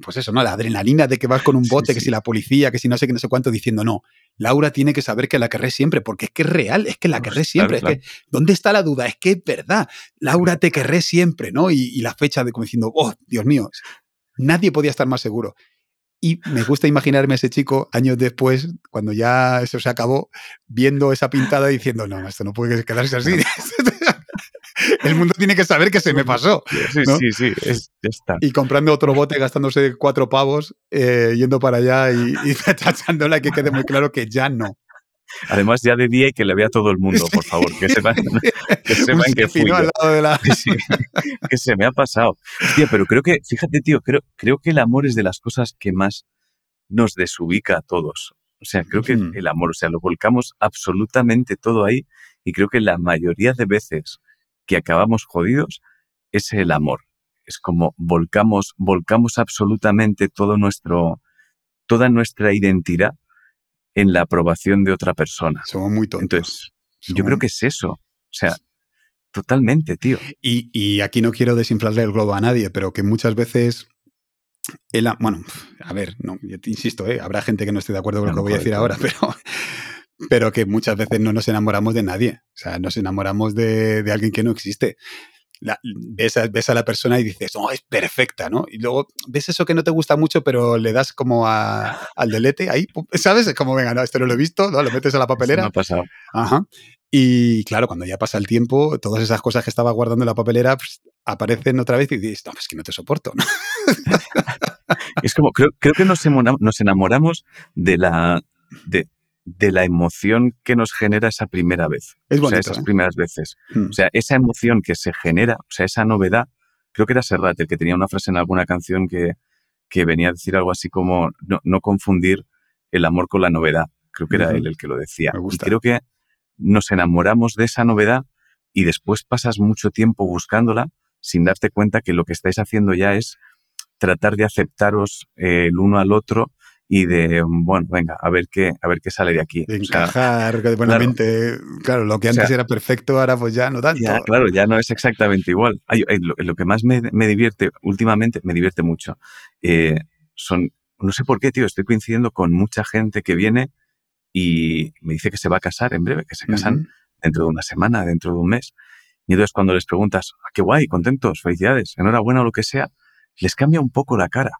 pues eso, ¿no? La adrenalina de que vas con un bote, que si la policía, que si no sé qué, no sé cuánto, diciendo, no, Laura tiene que saber que la querré siempre, porque es que es real, es que la querré siempre, es que, ¿dónde está la duda? Es que es verdad, Laura te querré siempre, ¿no? Y, y la fecha de como diciendo, oh, Dios mío, nadie podía estar más seguro. Y me gusta imaginarme a ese chico años después, cuando ya eso se acabó, viendo esa pintada diciendo, no, esto no puede quedarse así. <laughs> El mundo tiene que saber que se me pasó. Sí, sí, sí, está. Y comprando otro bote, gastándose cuatro pavos, eh, yendo para allá y, y <laughs> tachándola, que quede muy claro que ya no. Además, ya de día y que le vea todo el mundo, por favor. Que sepan que, sepan que fui <laughs> que se me ha pasado. Pero creo que, fíjate, tío, creo, creo que el amor es de las cosas que más nos desubica a todos. O sea, creo que el amor, o sea, lo volcamos absolutamente todo ahí y creo que la mayoría de veces que acabamos jodidos es el amor. Es como volcamos, volcamos absolutamente todo nuestro, toda nuestra identidad en la aprobación de otra persona. Somos muy tontos. Entonces, yo creo que es eso. O sea, totalmente, tío. Y, aquí no quiero desinflarle el globo a nadie, pero que muchas veces el, bueno, a ver, no, te insisto, ¿eh? habrá gente que no esté de acuerdo con lo que voy a decir ahora, <laughs> pero, pero que muchas veces no nos enamoramos de nadie. O sea, nos enamoramos de, de alguien que no existe ves, a, la persona y dices, oh, es perfecta, ¿no? Y luego ves eso que no te gusta mucho, pero le das como al delete, ahí, ¿sabes? Es como, venga, no, esto no lo he visto, ¿no? Lo metes a la papelera. me ha pasado. Ajá. Y claro, cuando ya pasa el tiempo, todas esas cosas que estaba guardando en la papelera pues, aparecen otra vez y dices, no, es que no te soporto, ¿no? <laughs> es como, creo, creo que nos enamoramos de la, de, de la emoción que nos genera esa primera vez. Es bonito, o sea, esas ¿eh? primeras veces. Hmm. O sea, esa emoción que se genera, o sea, esa novedad. Creo que era Serrat el que tenía una frase en alguna canción que, que venía a decir algo así como no, confundir el amor con la novedad. Creo que era él el que lo decía. Y creo que nos enamoramos de esa novedad y después pasas mucho tiempo buscándola sin darte cuenta que lo que estáis haciendo ya es tratar de aceptaros eh, el uno al otro y de, bueno, venga, a ver qué, a ver qué sale de aquí. De encajar de buenamente. Claro, lo que antes era perfecto, ahora pues ya no tanto. Ya, claro, ya no es exactamente igual. lo, que más me, divierte últimamente, me divierte mucho, eh, son, no sé por qué, tío, estoy coincidiendo con mucha gente que viene y me dice que se va a casar en breve, que se casan dentro de una semana, dentro de un mes. Y entonces cuando les preguntas, ah, qué guay, contentos, felicidades, enhorabuena o lo que sea, les cambia un poco la cara.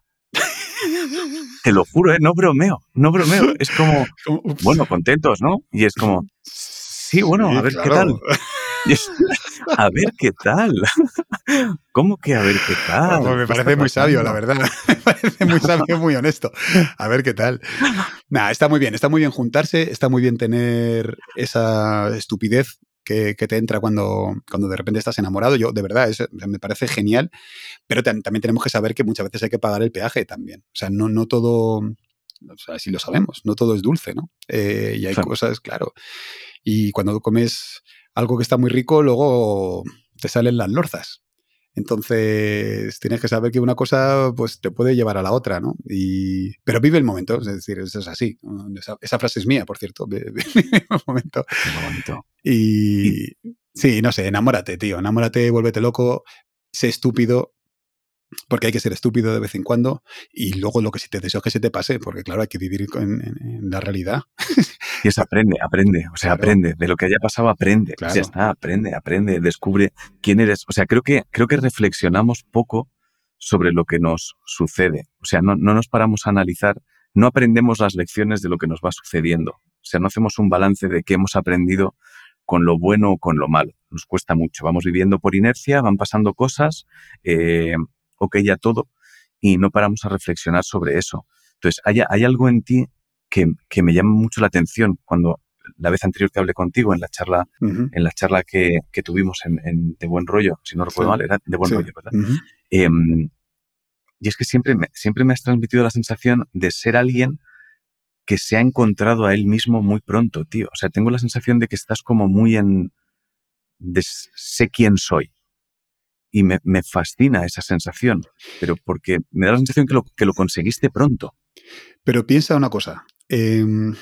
Te lo juro, ¿eh? no bromeo, no bromeo. Es como, <laughs> bueno, contentos, ¿no? Y es como, Sí, bueno, <laughs> a ver qué tal. a ver qué tal. ¿Cómo que a ver qué tal? Me parece muy sabio, la verdad. <laughs> Me parece muy sabio, muy honesto. A ver qué tal. Nada, está muy bien, está muy bien juntarse, está muy bien tener esa estupidez que, te entra cuando, cuando de repente estás enamorado. Yo, de verdad, me parece genial, pero también tenemos que saber que muchas veces hay que pagar el peaje también. O sea, no, no todo, o sea, si lo sabemos, no todo es dulce, ¿no? Eh, y hay cosas, claro. Y cuando comes algo que está muy rico, luego te salen las lorzas. Entonces, tienes que saber que una cosa pues, te puede llevar a la otra, ¿no? Y, pero vive el momento, es decir, eso es así. Esa, frase es mía, por cierto. Vive <laughs> el momento. Y, sí, no sé, enamórate, tío. Enamórate, vuélvete loco, sé estúpido, porque hay que ser estúpido de vez en cuando y luego lo que si te deseo que se te pase, porque claro, hay que vivir en, la realidad. Y eso aprende, aprende, o sea, aprende, de lo que haya pasado aprende, claro. ya está, aprende, aprende, descubre quién eres. O sea, creo que, creo que reflexionamos poco sobre lo que nos sucede, o sea, no, no nos paramos a analizar, no aprendemos las lecciones de lo que nos va sucediendo, o sea, no hacemos un balance de qué hemos aprendido con lo bueno o con lo malo. Nos cuesta mucho. Vamos viviendo por inercia, van pasando cosas, eh, ok ya todo, y no paramos a reflexionar sobre eso. Entonces, hay, hay algo en ti que, que, me llama mucho la atención cuando la vez anterior que hablé contigo en la charla, en la charla que, que tuvimos en, De Buen Rollo, si no recuerdo mal, era De Buen Rollo, ¿verdad? Em, y es que siempre me, siempre me has transmitido la sensación de ser alguien que se ha encontrado a él mismo muy pronto, tío. O sea, tengo la sensación de que estás como muy en... de sé quién soy y me, fascina esa sensación, pero porque me da la sensación que lo, que lo conseguiste pronto. Pero piensa una cosa. Em,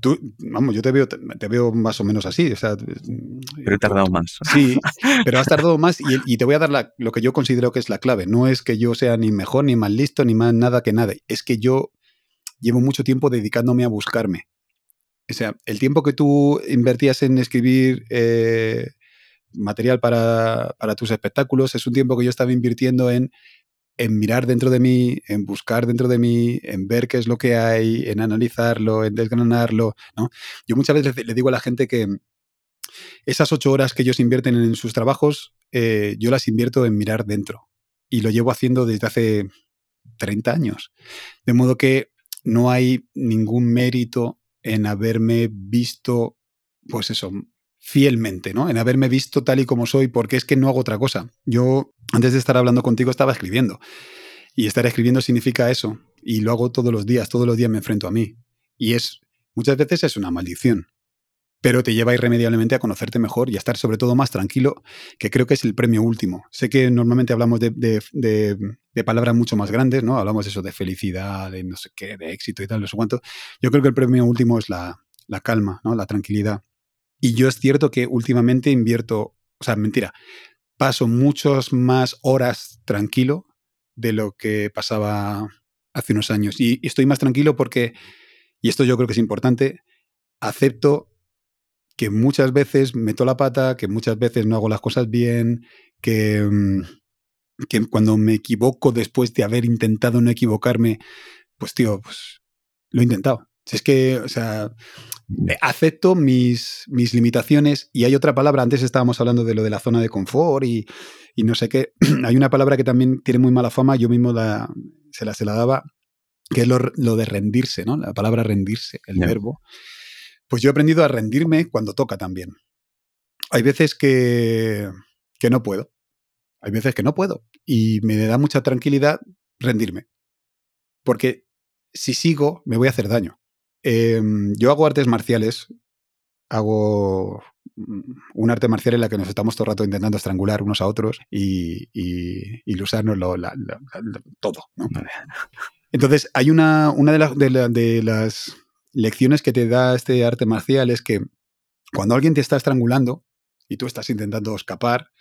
tú, vamos, yo te veo, te veo más o menos así. pero he tardado más. Sí, <laughs> pero has tardado más y, te voy a dar lo que yo considero que es la clave. No es que yo sea ni mejor, ni más listo, ni más nada que nada. Es que yo llevo mucho tiempo dedicándome a buscarme. O sea, el tiempo que tú invertías en escribir eh, material para, tus espectáculos, es un tiempo que yo estaba invirtiendo en, en mirar dentro de mí, en buscar dentro de mí, en ver qué es lo que hay, en analizarlo, en desgranarlo. ¿no? Yo muchas veces le digo a la gente que esas ocho horas que ellos invierten en sus trabajos, eh, yo las invierto en mirar dentro. Y lo llevo haciendo desde hace 30 años. De modo que no hay ningún mérito en haberme visto, pues eso, fielmente, ¿no? En haberme visto tal y como soy, porque es que no hago otra cosa. Yo, antes de estar hablando contigo, estaba escribiendo. Y estar escribiendo significa eso. Y lo hago todos los días, todos los días me enfrento a mí. Y es, muchas veces es una maldición. Pero te lleva irremediablemente a conocerte mejor y a estar sobre todo más tranquilo, que creo que es el premio último. Sé que normalmente hablamos de, de, palabras mucho más grandes, ¿no? Hablamos de eso de felicidad, de no sé qué, de éxito y tal, no sé cuánto. Yo creo que el premio último es la, la calma, ¿no? La tranquilidad y yo es cierto que últimamente invierto, o sea, mentira, paso muchas más horas tranquilo de lo que pasaba hace unos años. Y, estoy más tranquilo porque, y esto yo creo que es importante, acepto que muchas veces meto la pata, que muchas veces no hago las cosas bien, que, mm, que cuando me equivoco después de haber intentado no equivocarme, pues tío, pues lo he intentado. Si es que, o sea, acepto mis, mis limitaciones y hay otra palabra, antes estábamos hablando de lo de la zona de confort y, no sé qué, <clears throat> hay una palabra que también tiene muy mala fama, yo mismo la, se, la, se la daba, que es lo, de rendirse, ¿no? La palabra rendirse, el verbo. Pues yo he aprendido a rendirme cuando toca también. Hay veces que, que no puedo, hay veces que no puedo y me da mucha tranquilidad rendirme. Porque si sigo, me voy a hacer daño. Em, yo hago artes marciales, hago un arte marcial en la que nos estamos todo el rato intentando estrangular unos a otros y, y, y usarnos todo. Entonces, hay una, una de, de, las lecciones que te da este arte marcial es que cuando alguien te está estrangulando y tú estás intentando escapar,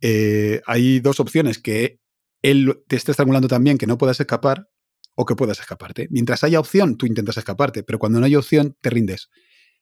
eh, hay dos opciones, que él te esté estrangulando también, que no puedas escapar, o que puedas escaparte. Mientras haya opción, tú intentas escaparte, pero cuando no hay opción, te rindes.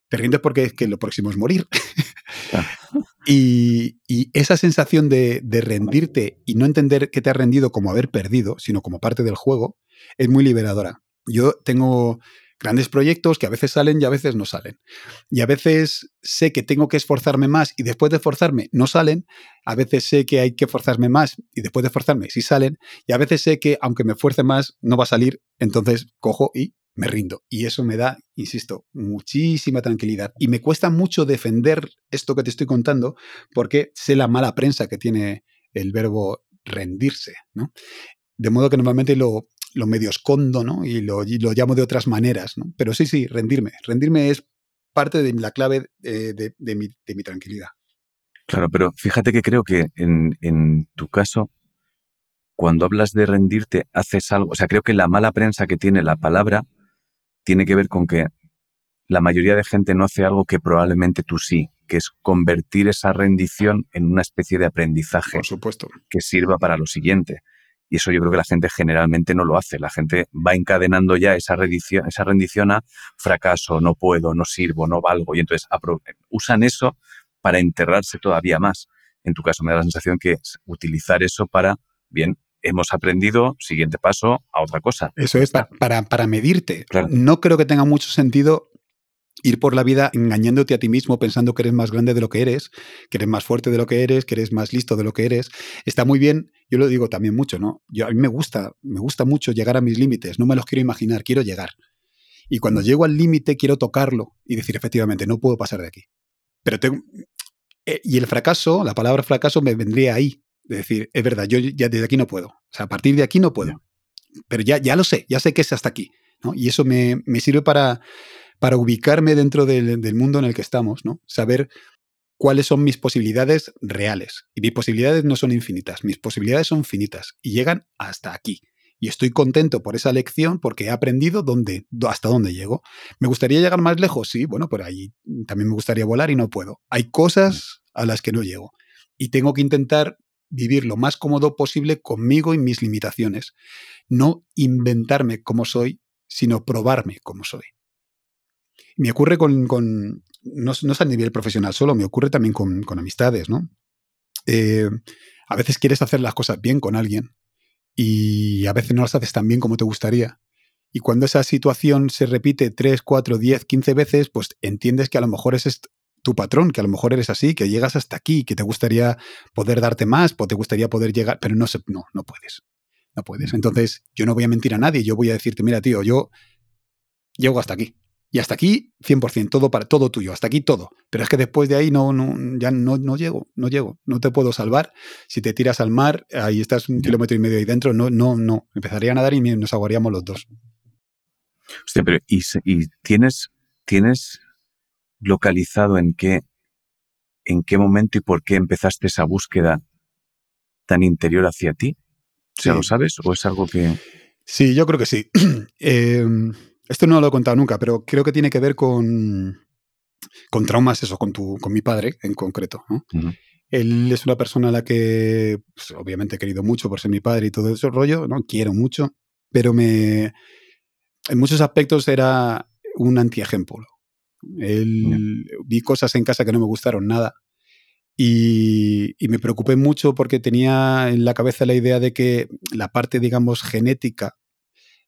Te rindes porque es que lo próximo es morir. <laughs> y, esa sensación de, rendirte y no entender que te has rendido como haber perdido, sino como parte del juego, es muy liberadora. Yo tengo Grandes proyectos que a veces salen y a veces no salen. Y a veces sé que tengo que esforzarme más y después de esforzarme no salen. A veces sé que hay que esforzarme más y después de esforzarme sí salen. Y a veces sé que aunque me esfuerce más no va a salir. Entonces cojo y me rindo. Y eso me da, insisto, muchísima tranquilidad. Y me cuesta mucho defender esto que te estoy contando porque sé la mala prensa que tiene el verbo rendirse. ¿no? De modo que normalmente lo, lo medio escondo, ¿no? Y lo, lo, llamo de otras maneras, ¿no? Pero sí, sí, rendirme. Rendirme es parte de la clave eh, de, de, mi, de, mi, tranquilidad. Claro, pero fíjate que creo que en, en, tu caso, cuando hablas de rendirte, haces algo. O sea, creo que la mala prensa que tiene la palabra tiene que ver con que la mayoría de gente no hace algo que probablemente tú sí, que es convertir esa rendición en una especie de aprendizaje. Por supuesto. Que sirva para lo siguiente. Y eso yo creo que la gente generalmente no lo hace. La gente va encadenando ya esa rendición, esa rendición a fracaso, no puedo, no sirvo, no valgo. Y entonces usan eso para enterrarse todavía más. En tu caso me da la sensación que es utilizar eso para, bien, hemos aprendido, siguiente paso, a otra cosa. Eso es para, para, medirte. No creo que tenga mucho sentido ir por la vida engañándote a ti mismo pensando que eres más grande de lo que eres, que eres más fuerte de lo que eres, que eres más listo de lo que eres. Está muy bien, yo lo digo también mucho, ¿no? Yo, a mí me gusta, me gusta mucho llegar a mis límites, no me los quiero imaginar, quiero llegar. Y cuando llego al límite quiero tocarlo y decir, efectivamente, no puedo pasar de aquí. Pero tengo... Eh, y el fracaso, la palabra fracaso me vendría ahí, de decir, es verdad, yo ya desde aquí no puedo. O sea, a partir de aquí no puedo. Pero ya, ya lo sé, ya sé que es hasta aquí. ¿no? Y eso me, me sirve para para ubicarme dentro del, mundo en el que estamos, ¿no? Saber cuáles son mis posibilidades reales. Y mis posibilidades no son infinitas, mis posibilidades son finitas y llegan hasta aquí. Y estoy contento por esa lección porque he aprendido dónde, hasta dónde llego. ¿Me gustaría llegar más lejos? Sí, bueno, por ahí también me gustaría volar y no puedo. Hay cosas a las que no llego. Y tengo que intentar vivir lo más cómodo posible conmigo y mis limitaciones. No inventarme como soy, sino probarme como soy. Me ocurre con, con no, es a nivel profesional solo, me ocurre también con, con amistades, ¿no? Eh, a veces quieres hacer las cosas bien con alguien y a veces no las haces tan bien como te gustaría. Y cuando esa situación se repite 3, 4, 10, 15 veces, pues entiendes que a lo mejor ese es tu patrón, que a lo mejor eres así, que llegas hasta aquí, que te gustaría poder darte más, o te gustaría poder llegar, pero no, se, no, no puedes. No puedes. Entonces, yo no voy a mentir a nadie, yo voy a decirte, mira, tío, yo llego hasta aquí. Y hasta aquí, 100%, todo, para, todo tuyo, hasta aquí todo. Pero es que después de ahí no, no, ya no, no llego, no llego, no te puedo salvar. Si te tiras al mar, ahí estás un kilómetro y medio ahí dentro, no, no, no. Empezaría a nadar y nos ahogaríamos los dos. Hostia, pero ¿y, tienes, tienes localizado en qué, en qué momento y por qué empezaste esa búsqueda tan interior hacia ti? ¿Ya lo sabes o es algo que...? Sí, yo creo que sí. eh, <clears throat> esto no lo he contado nunca, pero creo que tiene que ver con, con traumas, eso, con, tu, con mi padre en concreto. Él es una persona a la que, pues, obviamente, he querido mucho por ser mi padre y todo ese rollo, ¿no? Quiero mucho, pero me, en muchos aspectos era un antiejemplo. Él, Vi cosas en casa que no me gustaron nada. Y, y, me preocupé mucho porque tenía en la cabeza la idea de que la parte, digamos, genética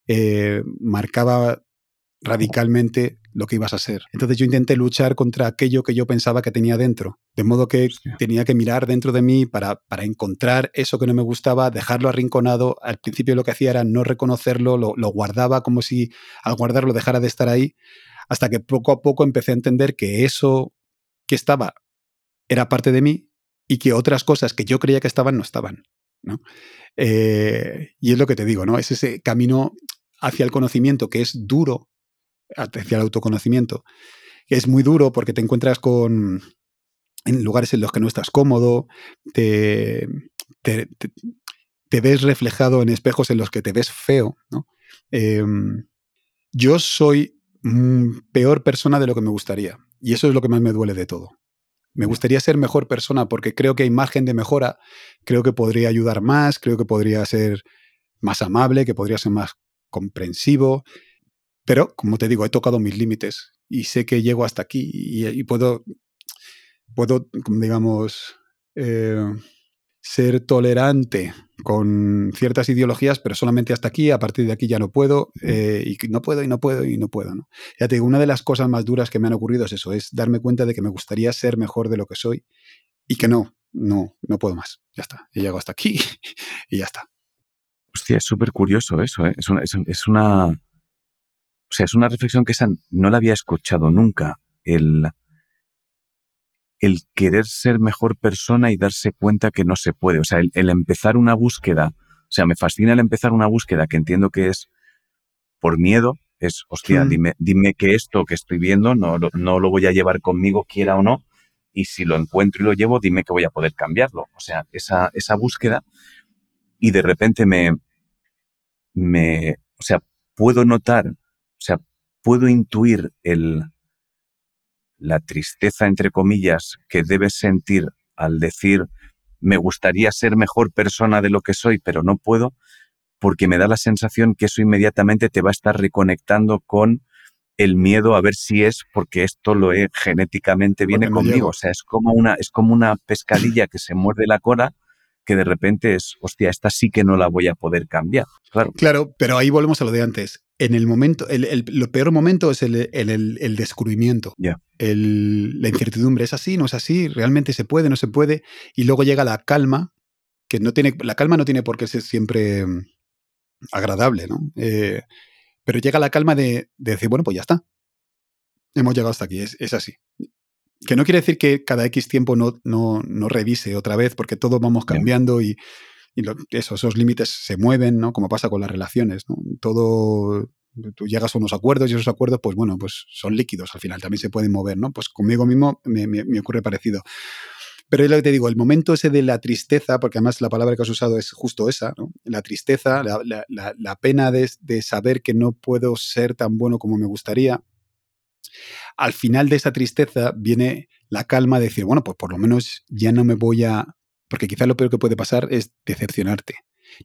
eh, marcaba radicalmente lo que ibas a ser. Entonces yo intenté luchar contra aquello que yo pensaba que tenía dentro. De modo que tenía que mirar dentro de mí para, para, encontrar eso que no me gustaba, dejarlo arrinconado. Al principio lo que hacía era no reconocerlo, lo, lo guardaba como si al guardarlo dejara de estar ahí, hasta que poco a poco empecé a entender que eso que estaba era parte de mí y que otras cosas que yo creía que estaban no estaban. ¿no? Eh, y es lo que te digo, ¿no? Es ese camino hacia el conocimiento que es duro, hacia el autoconocimiento, es muy duro porque te encuentras con en lugares en los que no estás cómodo, te, te, ves reflejado en espejos en los que te ves feo. Em, yo soy peor persona de lo que me gustaría y eso es lo que más me duele de todo. Me gustaría ser mejor persona porque creo que hay margen de mejora, creo que podría ayudar más, creo que podría ser más amable, que podría ser más comprensivo, pero, como te digo, he tocado mis límites y sé que llego hasta aquí y, puedo, puedo, digamos, eh, ser tolerante con ciertas ideologías, pero solamente hasta aquí, a partir de aquí ya no puedo, eh, y no puedo, y no puedo, y no puedo. ¿no? Ya te digo, una de las cosas más duras que me han ocurrido es eso, es darme cuenta de que me gustaría ser mejor de lo que soy y que no, no, no puedo más. Ya está, he llegado hasta aquí <laughs> y ya está. Hostia, es súper curioso eso, ¿eh? es, una, es, una, o sea, es una reflexión que esa no la había escuchado nunca. El, el querer ser mejor persona y darse cuenta que no se puede. O sea, el, empezar una búsqueda, o sea, me fascina el empezar una búsqueda que entiendo que es por miedo, es, hostia, hmm. dime, dime que esto que estoy viendo no, no lo voy a llevar conmigo, quiera o no, y si lo encuentro y lo llevo, dime que voy a poder cambiarlo. O sea, esa, esa búsqueda y de repente me, me, o sea, puedo notar, puedo intuir el, la tristeza, entre comillas, que debes sentir al decir, me gustaría ser mejor persona de lo que soy, pero no puedo, porque me da la sensación que eso inmediatamente te va a estar reconectando con el miedo a ver si es porque esto lo he genéticamente viene conmigo. O sea, es como una, es como una pescadilla que se muerde la cola que de repente es, hostia, esta sí que no la voy a poder cambiar. Claro. Claro, pero ahí volvemos a lo de antes. En el momento, el, lo peor momento es el, el descubrimiento. Ya. la incertidumbre. ¿Es así? ¿No es así? ¿Realmente se puede? ¿No se puede? Y luego llega la calma, que no tiene, la calma no tiene por qué ser siempre mm, agradable, ¿no? Eh, pero llega la calma de, decir, bueno, pues ya está. Hemos llegado hasta aquí, es, es así. Que no quiere decir que cada X tiempo no, no, no revise otra vez, porque todos vamos cambiando y, y eso, esos límites se mueven, ¿no? Como pasa con las relaciones. Todo, tú llegas a unos acuerdos y esos acuerdos, pues bueno, pues son líquidos al final, también se pueden mover, ¿no? Pues conmigo mismo me, ocurre parecido. Pero es lo que te digo, el momento ese de la tristeza, porque además la palabra que has usado es justo esa, ¿no? La tristeza, la pena de, de, saber que no puedo ser tan bueno como me gustaría, al final de esa tristeza viene la calma de decir, bueno, pues por lo menos ya no me voy a... Porque quizás lo peor que puede pasar es decepcionarte.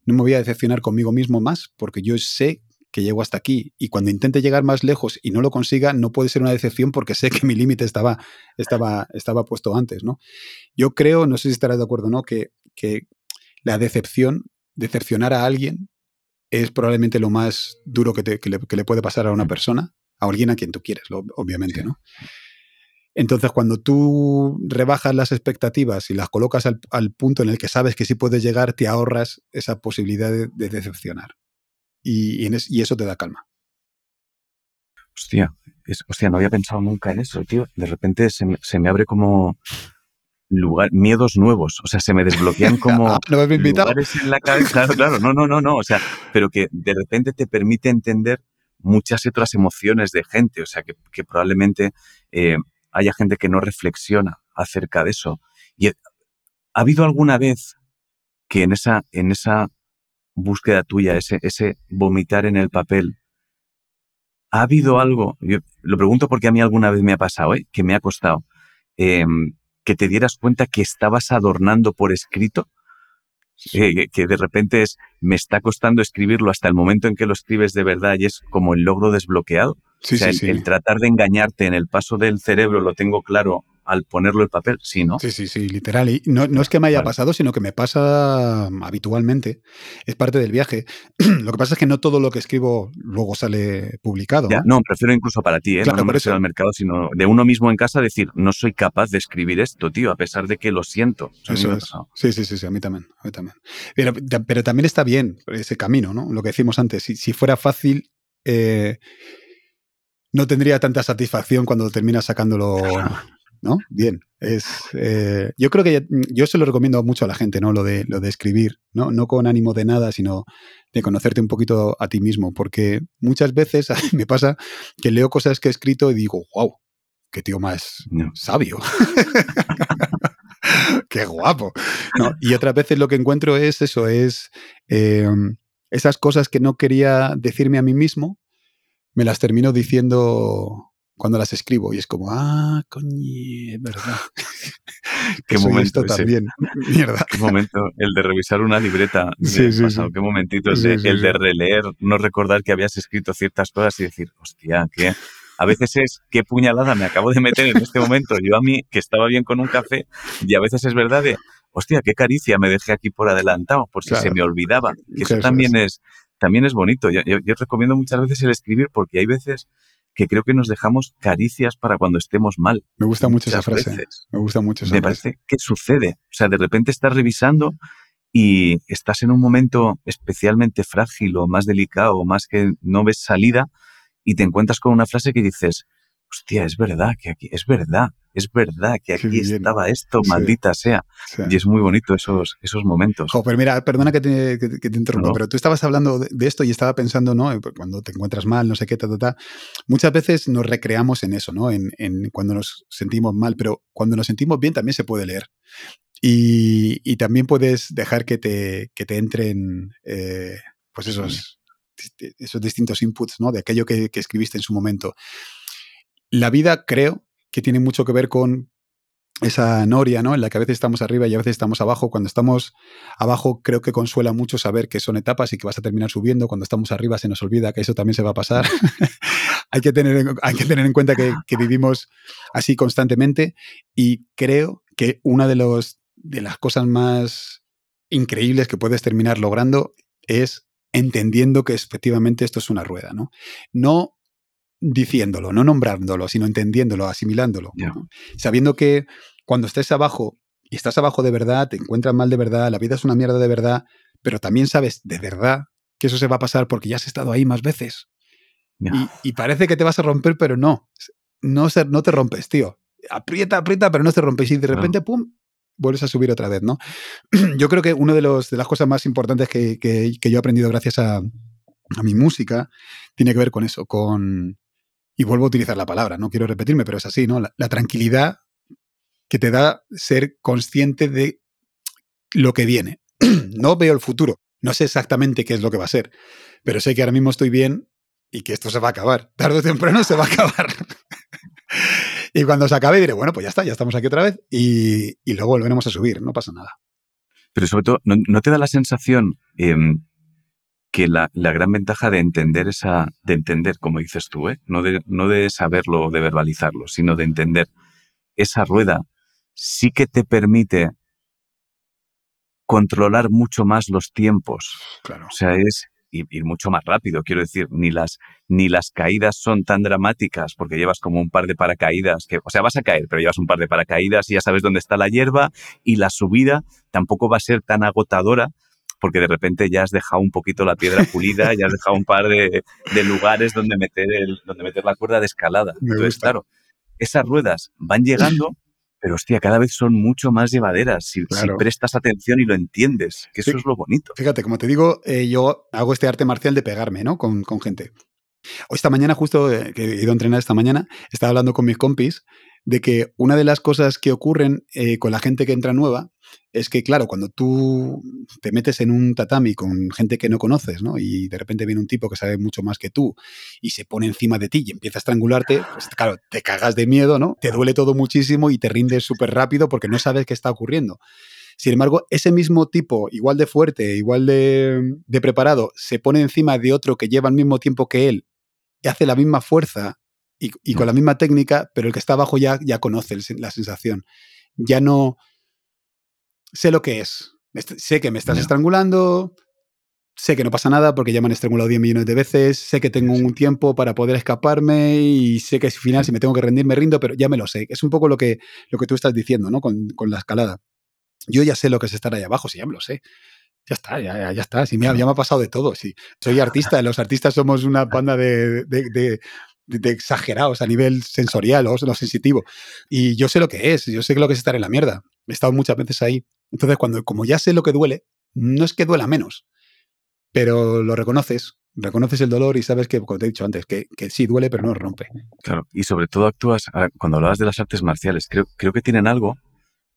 No me voy a decepcionar conmigo mismo más porque yo sé que llego hasta aquí y cuando intente llegar más lejos y no lo consiga, no puede ser una decepción porque sé que mi límite estaba, estaba, estaba puesto antes, ¿no? Yo creo, no sé si estarás de acuerdo o no, que, que la decepción, decepcionar a alguien es probablemente lo más duro que, que, le, que, le, puede pasar a una mm. persona a alguien a quien tú quieres, obviamente, ¿no? Entonces, cuando tú rebajas las expectativas y las colocas al, punto en el que sabes que sí puedes llegar, te ahorras esa posibilidad de, decepcionar. Y, eso te da calma. Hostia, hostia, no había pensado nunca en eso, tío. De repente se me, abre como lugar, miedos nuevos. O sea, se me desbloquean <laughs> como ah, ¿No me lugares en la cabeza. Claro, claro, no, no, no, no. O sea, pero que de repente te permite entender muchas otras emociones de gente, o sea, que, probablemente eh, haya gente que no reflexiona acerca de eso. Y ha habido alguna vez que en esa, en esa búsqueda tuya, ese, ese vomitar en el papel, ¿ha habido algo? Yo lo pregunto porque a mí alguna vez me ha pasado, ¿eh? que me ha costado, em, que te dieras cuenta que estabas adornando por escrito eh, que de repente es, me está costando escribirlo hasta el momento en que lo escribes de verdad y es como el logro desbloqueado. Sí, sí, el, tratar de engañarte en el paso del cerebro lo tengo claro al ponerlo el papel, sí, ¿no? Sí, sí, sí, literal. Y no, no es que me haya pasado, sino que me pasa habitualmente. Es parte del viaje. <clears throat> lo que pasa es que no todo lo que escribo luego sale publicado. ¿no? prefiero incluso para ti, ¿eh? no, me refiero al mercado, sino de uno mismo en casa decir, no soy capaz de escribir esto, tío, a pesar de que lo siento. Eso es. Sí, sí, sí, sí, a mí también. A mí también. Pero, pero, también está bien ese camino, ¿no? Lo que decimos antes. Si, si fuera fácil. Eh, no tendría tanta satisfacción cuando terminas sacándolo ¿no? Bien. Es, eh, yo creo que yo se lo recomiendo mucho a la gente, ¿no? Lo de, lo de escribir, ¿no? No con ánimo de nada, sino de conocerte un poquito a ti mismo, porque muchas veces <laughs> me pasa que leo cosas que he escrito y digo, wow, qué tío más sabio. <laughs> qué guapo. y otras veces lo que encuentro es eso, es em, esas cosas que no quería decirme a mí mismo, me las termino diciendo cuando las escribo y es como, ah, coño, verdad. <laughs> Qué momento también. <laughs> Mierda. Qué momento el de revisar una libreta. Sí, sí, Qué momentito el de releer, no recordar que habías escrito ciertas cosas y decir, hostia, que a veces es qué puñalada me acabo de meter en este momento. Yo a mí, que estaba bien con un café, y a veces es verdad de, hostia, qué caricia me dejé aquí por adelantado, por si se me olvidaba. Que eso también es, también es bonito. Yo, yo, recomiendo muchas veces el escribir porque hay veces que creo que nos dejamos caricias para cuando estemos mal. Me gusta mucho esa frase. Me gusta mucho esa Me parece que sucede. O sea, de repente estás revisando y estás en un momento especialmente frágil o más delicado o más que no ves salida y te encuentras con una frase que dices, hostia, es verdad que aquí, es verdad, es verdad que aquí estaba esto, maldita sea. Y es muy bonito esos, esos momentos. pero mira, perdona que te, que, te interrumpa, pero tú estabas hablando de, esto y estaba pensando, ¿no? Cuando te encuentras mal, no sé qué, ta, ta, ta. Muchas veces nos recreamos en eso, ¿no? En, en cuando nos sentimos mal, pero cuando nos sentimos bien también se puede leer. Y, también puedes dejar que te, que te entren eh, pues esos, esos distintos inputs ¿no? de aquello que, escribiste en su momento. La vida creo que tiene mucho que ver con esa noria, ¿no? En la que a veces estamos arriba y a veces estamos abajo. Cuando estamos abajo, creo que consuela mucho saber que son etapas y que vas a terminar subiendo. Cuando estamos arriba, se nos olvida que eso también se va a pasar. <laughs> hay, que tener, hay que tener en cuenta que, vivimos así constantemente. Y creo que una de los de las cosas más increíbles que puedes terminar logrando es entendiendo que efectivamente esto es una rueda, ¿no? No diciéndolo, no nombrándolo, sino entendiéndolo, asimilándolo. Sabiendo que cuando estés abajo y estás abajo de verdad, te encuentras mal de verdad, la vida es una mierda de verdad, pero también sabes de verdad que eso se va a pasar porque ya has estado ahí más veces. Y, parece que te vas a romper, pero no. No, no te rompes, tío. Aprieta, aprieta, pero no te rompes. Y de repente, pum, vuelves a subir otra vez, ¿no? <clears throat> Yo creo que una de, los, de las cosas más importantes que, yo he aprendido gracias a, mi música tiene que ver con eso, con... Y vuelvo a utilizar la palabra, no quiero repetirme, pero es así, ¿no? La, tranquilidad que te da ser consciente de lo que viene. <clears throat> no veo el futuro, no sé exactamente qué es lo que va a ser, pero sé que ahora mismo estoy bien y que esto se va a acabar. <laughs> Tarde o temprano se va a acabar. <laughs> Y cuando se acabe diré, bueno, pues ya está, ya estamos aquí otra vez y, luego volveremos a subir, no pasa nada. Pero sobre todo, ¿no, te da la sensación em, que la, gran ventaja de entender esa, de entender, como dices tú, ¿eh? no, de, no de saberlo o de verbalizarlo, sino de entender esa rueda, sí que te permite controlar mucho más los tiempos. Claro. O sea, es ir, mucho más rápido. Quiero decir, ni las, ni las caídas son tan dramáticas porque llevas como un par de paracaídas, que, o sea, vas a caer, pero llevas un par de paracaídas y ya sabes dónde está la hierba y la subida tampoco va a ser tan agotadora porque de repente ya has dejado un poquito la piedra <laughs> pulida, ya has dejado un par de, lugares donde meter, el, donde meter la cuerda de escalada. Entonces, claro, esas ruedas van llegando <laughs> pero hostia, cada vez son mucho más llevaderas si, prestas atención y lo entiendes, que eso es lo bonito. Fíjate, como te digo, eh, yo hago este arte marcial de pegarme, ¿no? Con, con gente. Hoy esta mañana, justo eh, que he ido a entrenar esta mañana, estaba hablando con mis compis de que una de las cosas que ocurren eh, con la gente que entra nueva es que, claro, cuando tú te metes en un tatami con gente que no conoces, ¿no? Y de repente viene un tipo que sabe mucho más que tú y se pone encima de ti y empieza a estrangularte, pues claro, te cagas de miedo, ¿no? Te duele todo muchísimo y te rindes súper rápido porque no sabes qué está ocurriendo. Sin embargo, ese mismo tipo, igual de fuerte, igual de, preparado, se pone encima de otro que lleva el mismo tiempo que él y hace la misma fuerza y, y con la misma técnica, pero el que está abajo ya, ya conoce la sensación. Ya no, sé lo que es. Sé que me estás estrangulando, sé que no pasa nada porque ya me han estrangulado 10 millones de veces, sé que tengo un tiempo para poder escaparme y sé que al final si me tengo que rendir me rindo, pero ya me lo sé. Es un poco lo que, lo que tú estás diciendo, ¿no? Con, la escalada. Yo ya sé lo que es estar ahí abajo, sí, ya me lo sé. Ya está, ya, ya está. Sí, ya me ha pasado de todo. Sí. Soy artista, los artistas somos una banda de, de, exagerados a nivel sensorial o, o sensitivo. Y yo sé lo que es, yo sé lo que es estar en la mierda. He estado muchas veces ahí entonces, cuando, como ya sé lo que duele, no es que duela menos, pero lo reconoces, reconoces el dolor y sabes que, como te he dicho antes, que, sí duele, pero no rompe. Claro, y sobre todo actúas, cuando hablabas de las artes marciales, creo, creo que tienen algo,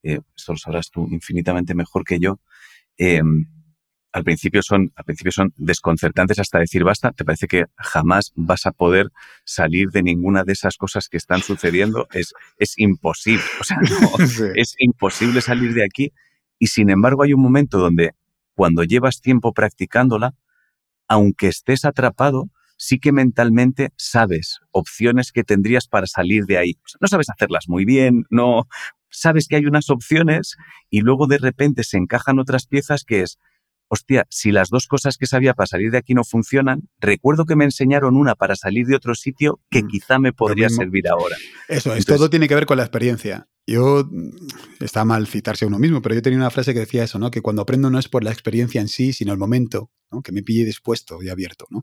eh, esto lo sabrás tú infinitamente mejor que yo, em, al principio son, al principio son desconcertantes hasta decir basta, te parece que jamás vas a poder salir de ninguna de esas cosas que están sucediendo, es, es imposible, o sea, <laughs> es imposible salir de aquí. Y sin embargo hay un momento donde cuando llevas tiempo practicándola, aunque estés atrapado, sí que mentalmente sabes opciones que tendrías para salir de ahí. no sabes hacerlas muy bien, no sabes que hay unas opciones y luego de repente se encajan otras piezas que es, hostia, si las dos cosas que sabía para salir de aquí no funcionan, recuerdo que me enseñaron una para salir de otro sitio que mm, quizá me podría servir ahora. Eso, es, todo tiene que ver con la experiencia. Yo, mm, está mal citarse a uno mismo, pero yo tenía una frase que decía eso, ¿no? Que cuando aprendo no es por la experiencia en sí, sino el momento, ¿no? Que me pille dispuesto y abierto, ¿no?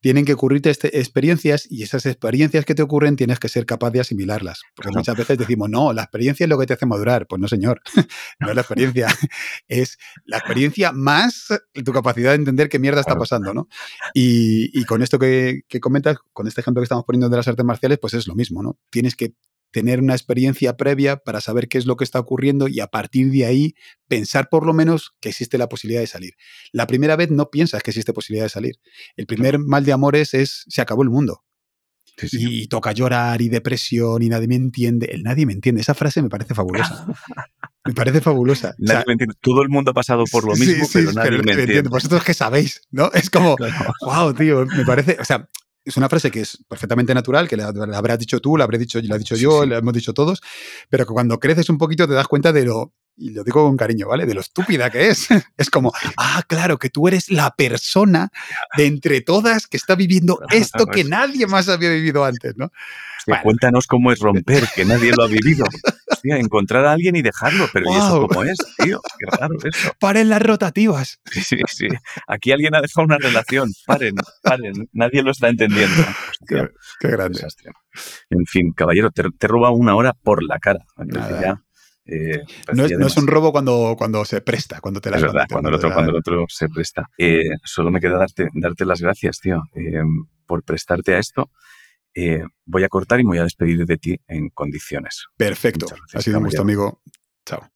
Tienen que ocurrirte este, experiencias y esas experiencias que te ocurren tienes que ser capaz de asimilarlas. Porque muchas veces decimos, no, la experiencia es lo que te hace madurar. Pues no, señor, <laughs> no es la experiencia. <laughs> es la experiencia más tu capacidad de entender qué mierda está pasando, ¿no? Y, con esto que, que, comentas, con este ejemplo que estamos poniendo de las artes marciales, pues es lo mismo, ¿no? Tienes que tener una experiencia previa para saber qué es lo que está ocurriendo y a partir de ahí pensar por lo menos que existe la posibilidad de salir. La primera vez no piensas que existe posibilidad de salir. El primer mal de amores es se acabó el mundo. Y toca llorar y depresión y nadie me entiende. El nadie me entiende. Esa frase me parece fabulosa. me parece fabulosa. <laughs> Todo el mundo ha pasado por lo mismo, pero nadie me, entiende. Vosotros que sabéis, ¿no? Es como, <laughs> wow, tío, me parece, o sea, es una frase que es perfectamente natural, que la, habrás dicho tú, la habré dicho, la he dicho yo, la hemos dicho todos, pero que cuando creces un poquito te das cuenta de lo, y lo digo con cariño, ¿vale? De lo estúpida que es. <laughs> Es como, ah, claro, que tú eres la persona de entre todas que está viviendo <laughs> esto que nadie más había vivido antes, ¿no? Cuéntanos cómo es romper, que nadie lo ha vivido. <laughs> encontrar a alguien y dejarlo, pero ¿y eso cómo es, tío? Qué raro eso. <laughs> Paren las rotativas. <laughs> Sí, sí, sí. Aquí alguien ha dejado una relación. Paren, paren. Nadie lo está entendiendo. qué, grande. En fin, caballero, te, te roba una hora por la cara. Eh, no, es, un robo cuando, cuando se presta, cuando te la Es verdad, cuando, el otro, cuando el otro se presta. Eh, solo me queda darte, darte las gracias, tío, eh, por prestarte a esto. Voy a cortar y me voy a despedir de ti en condiciones. Perfecto. ha sido un gusto, amigo. Chao.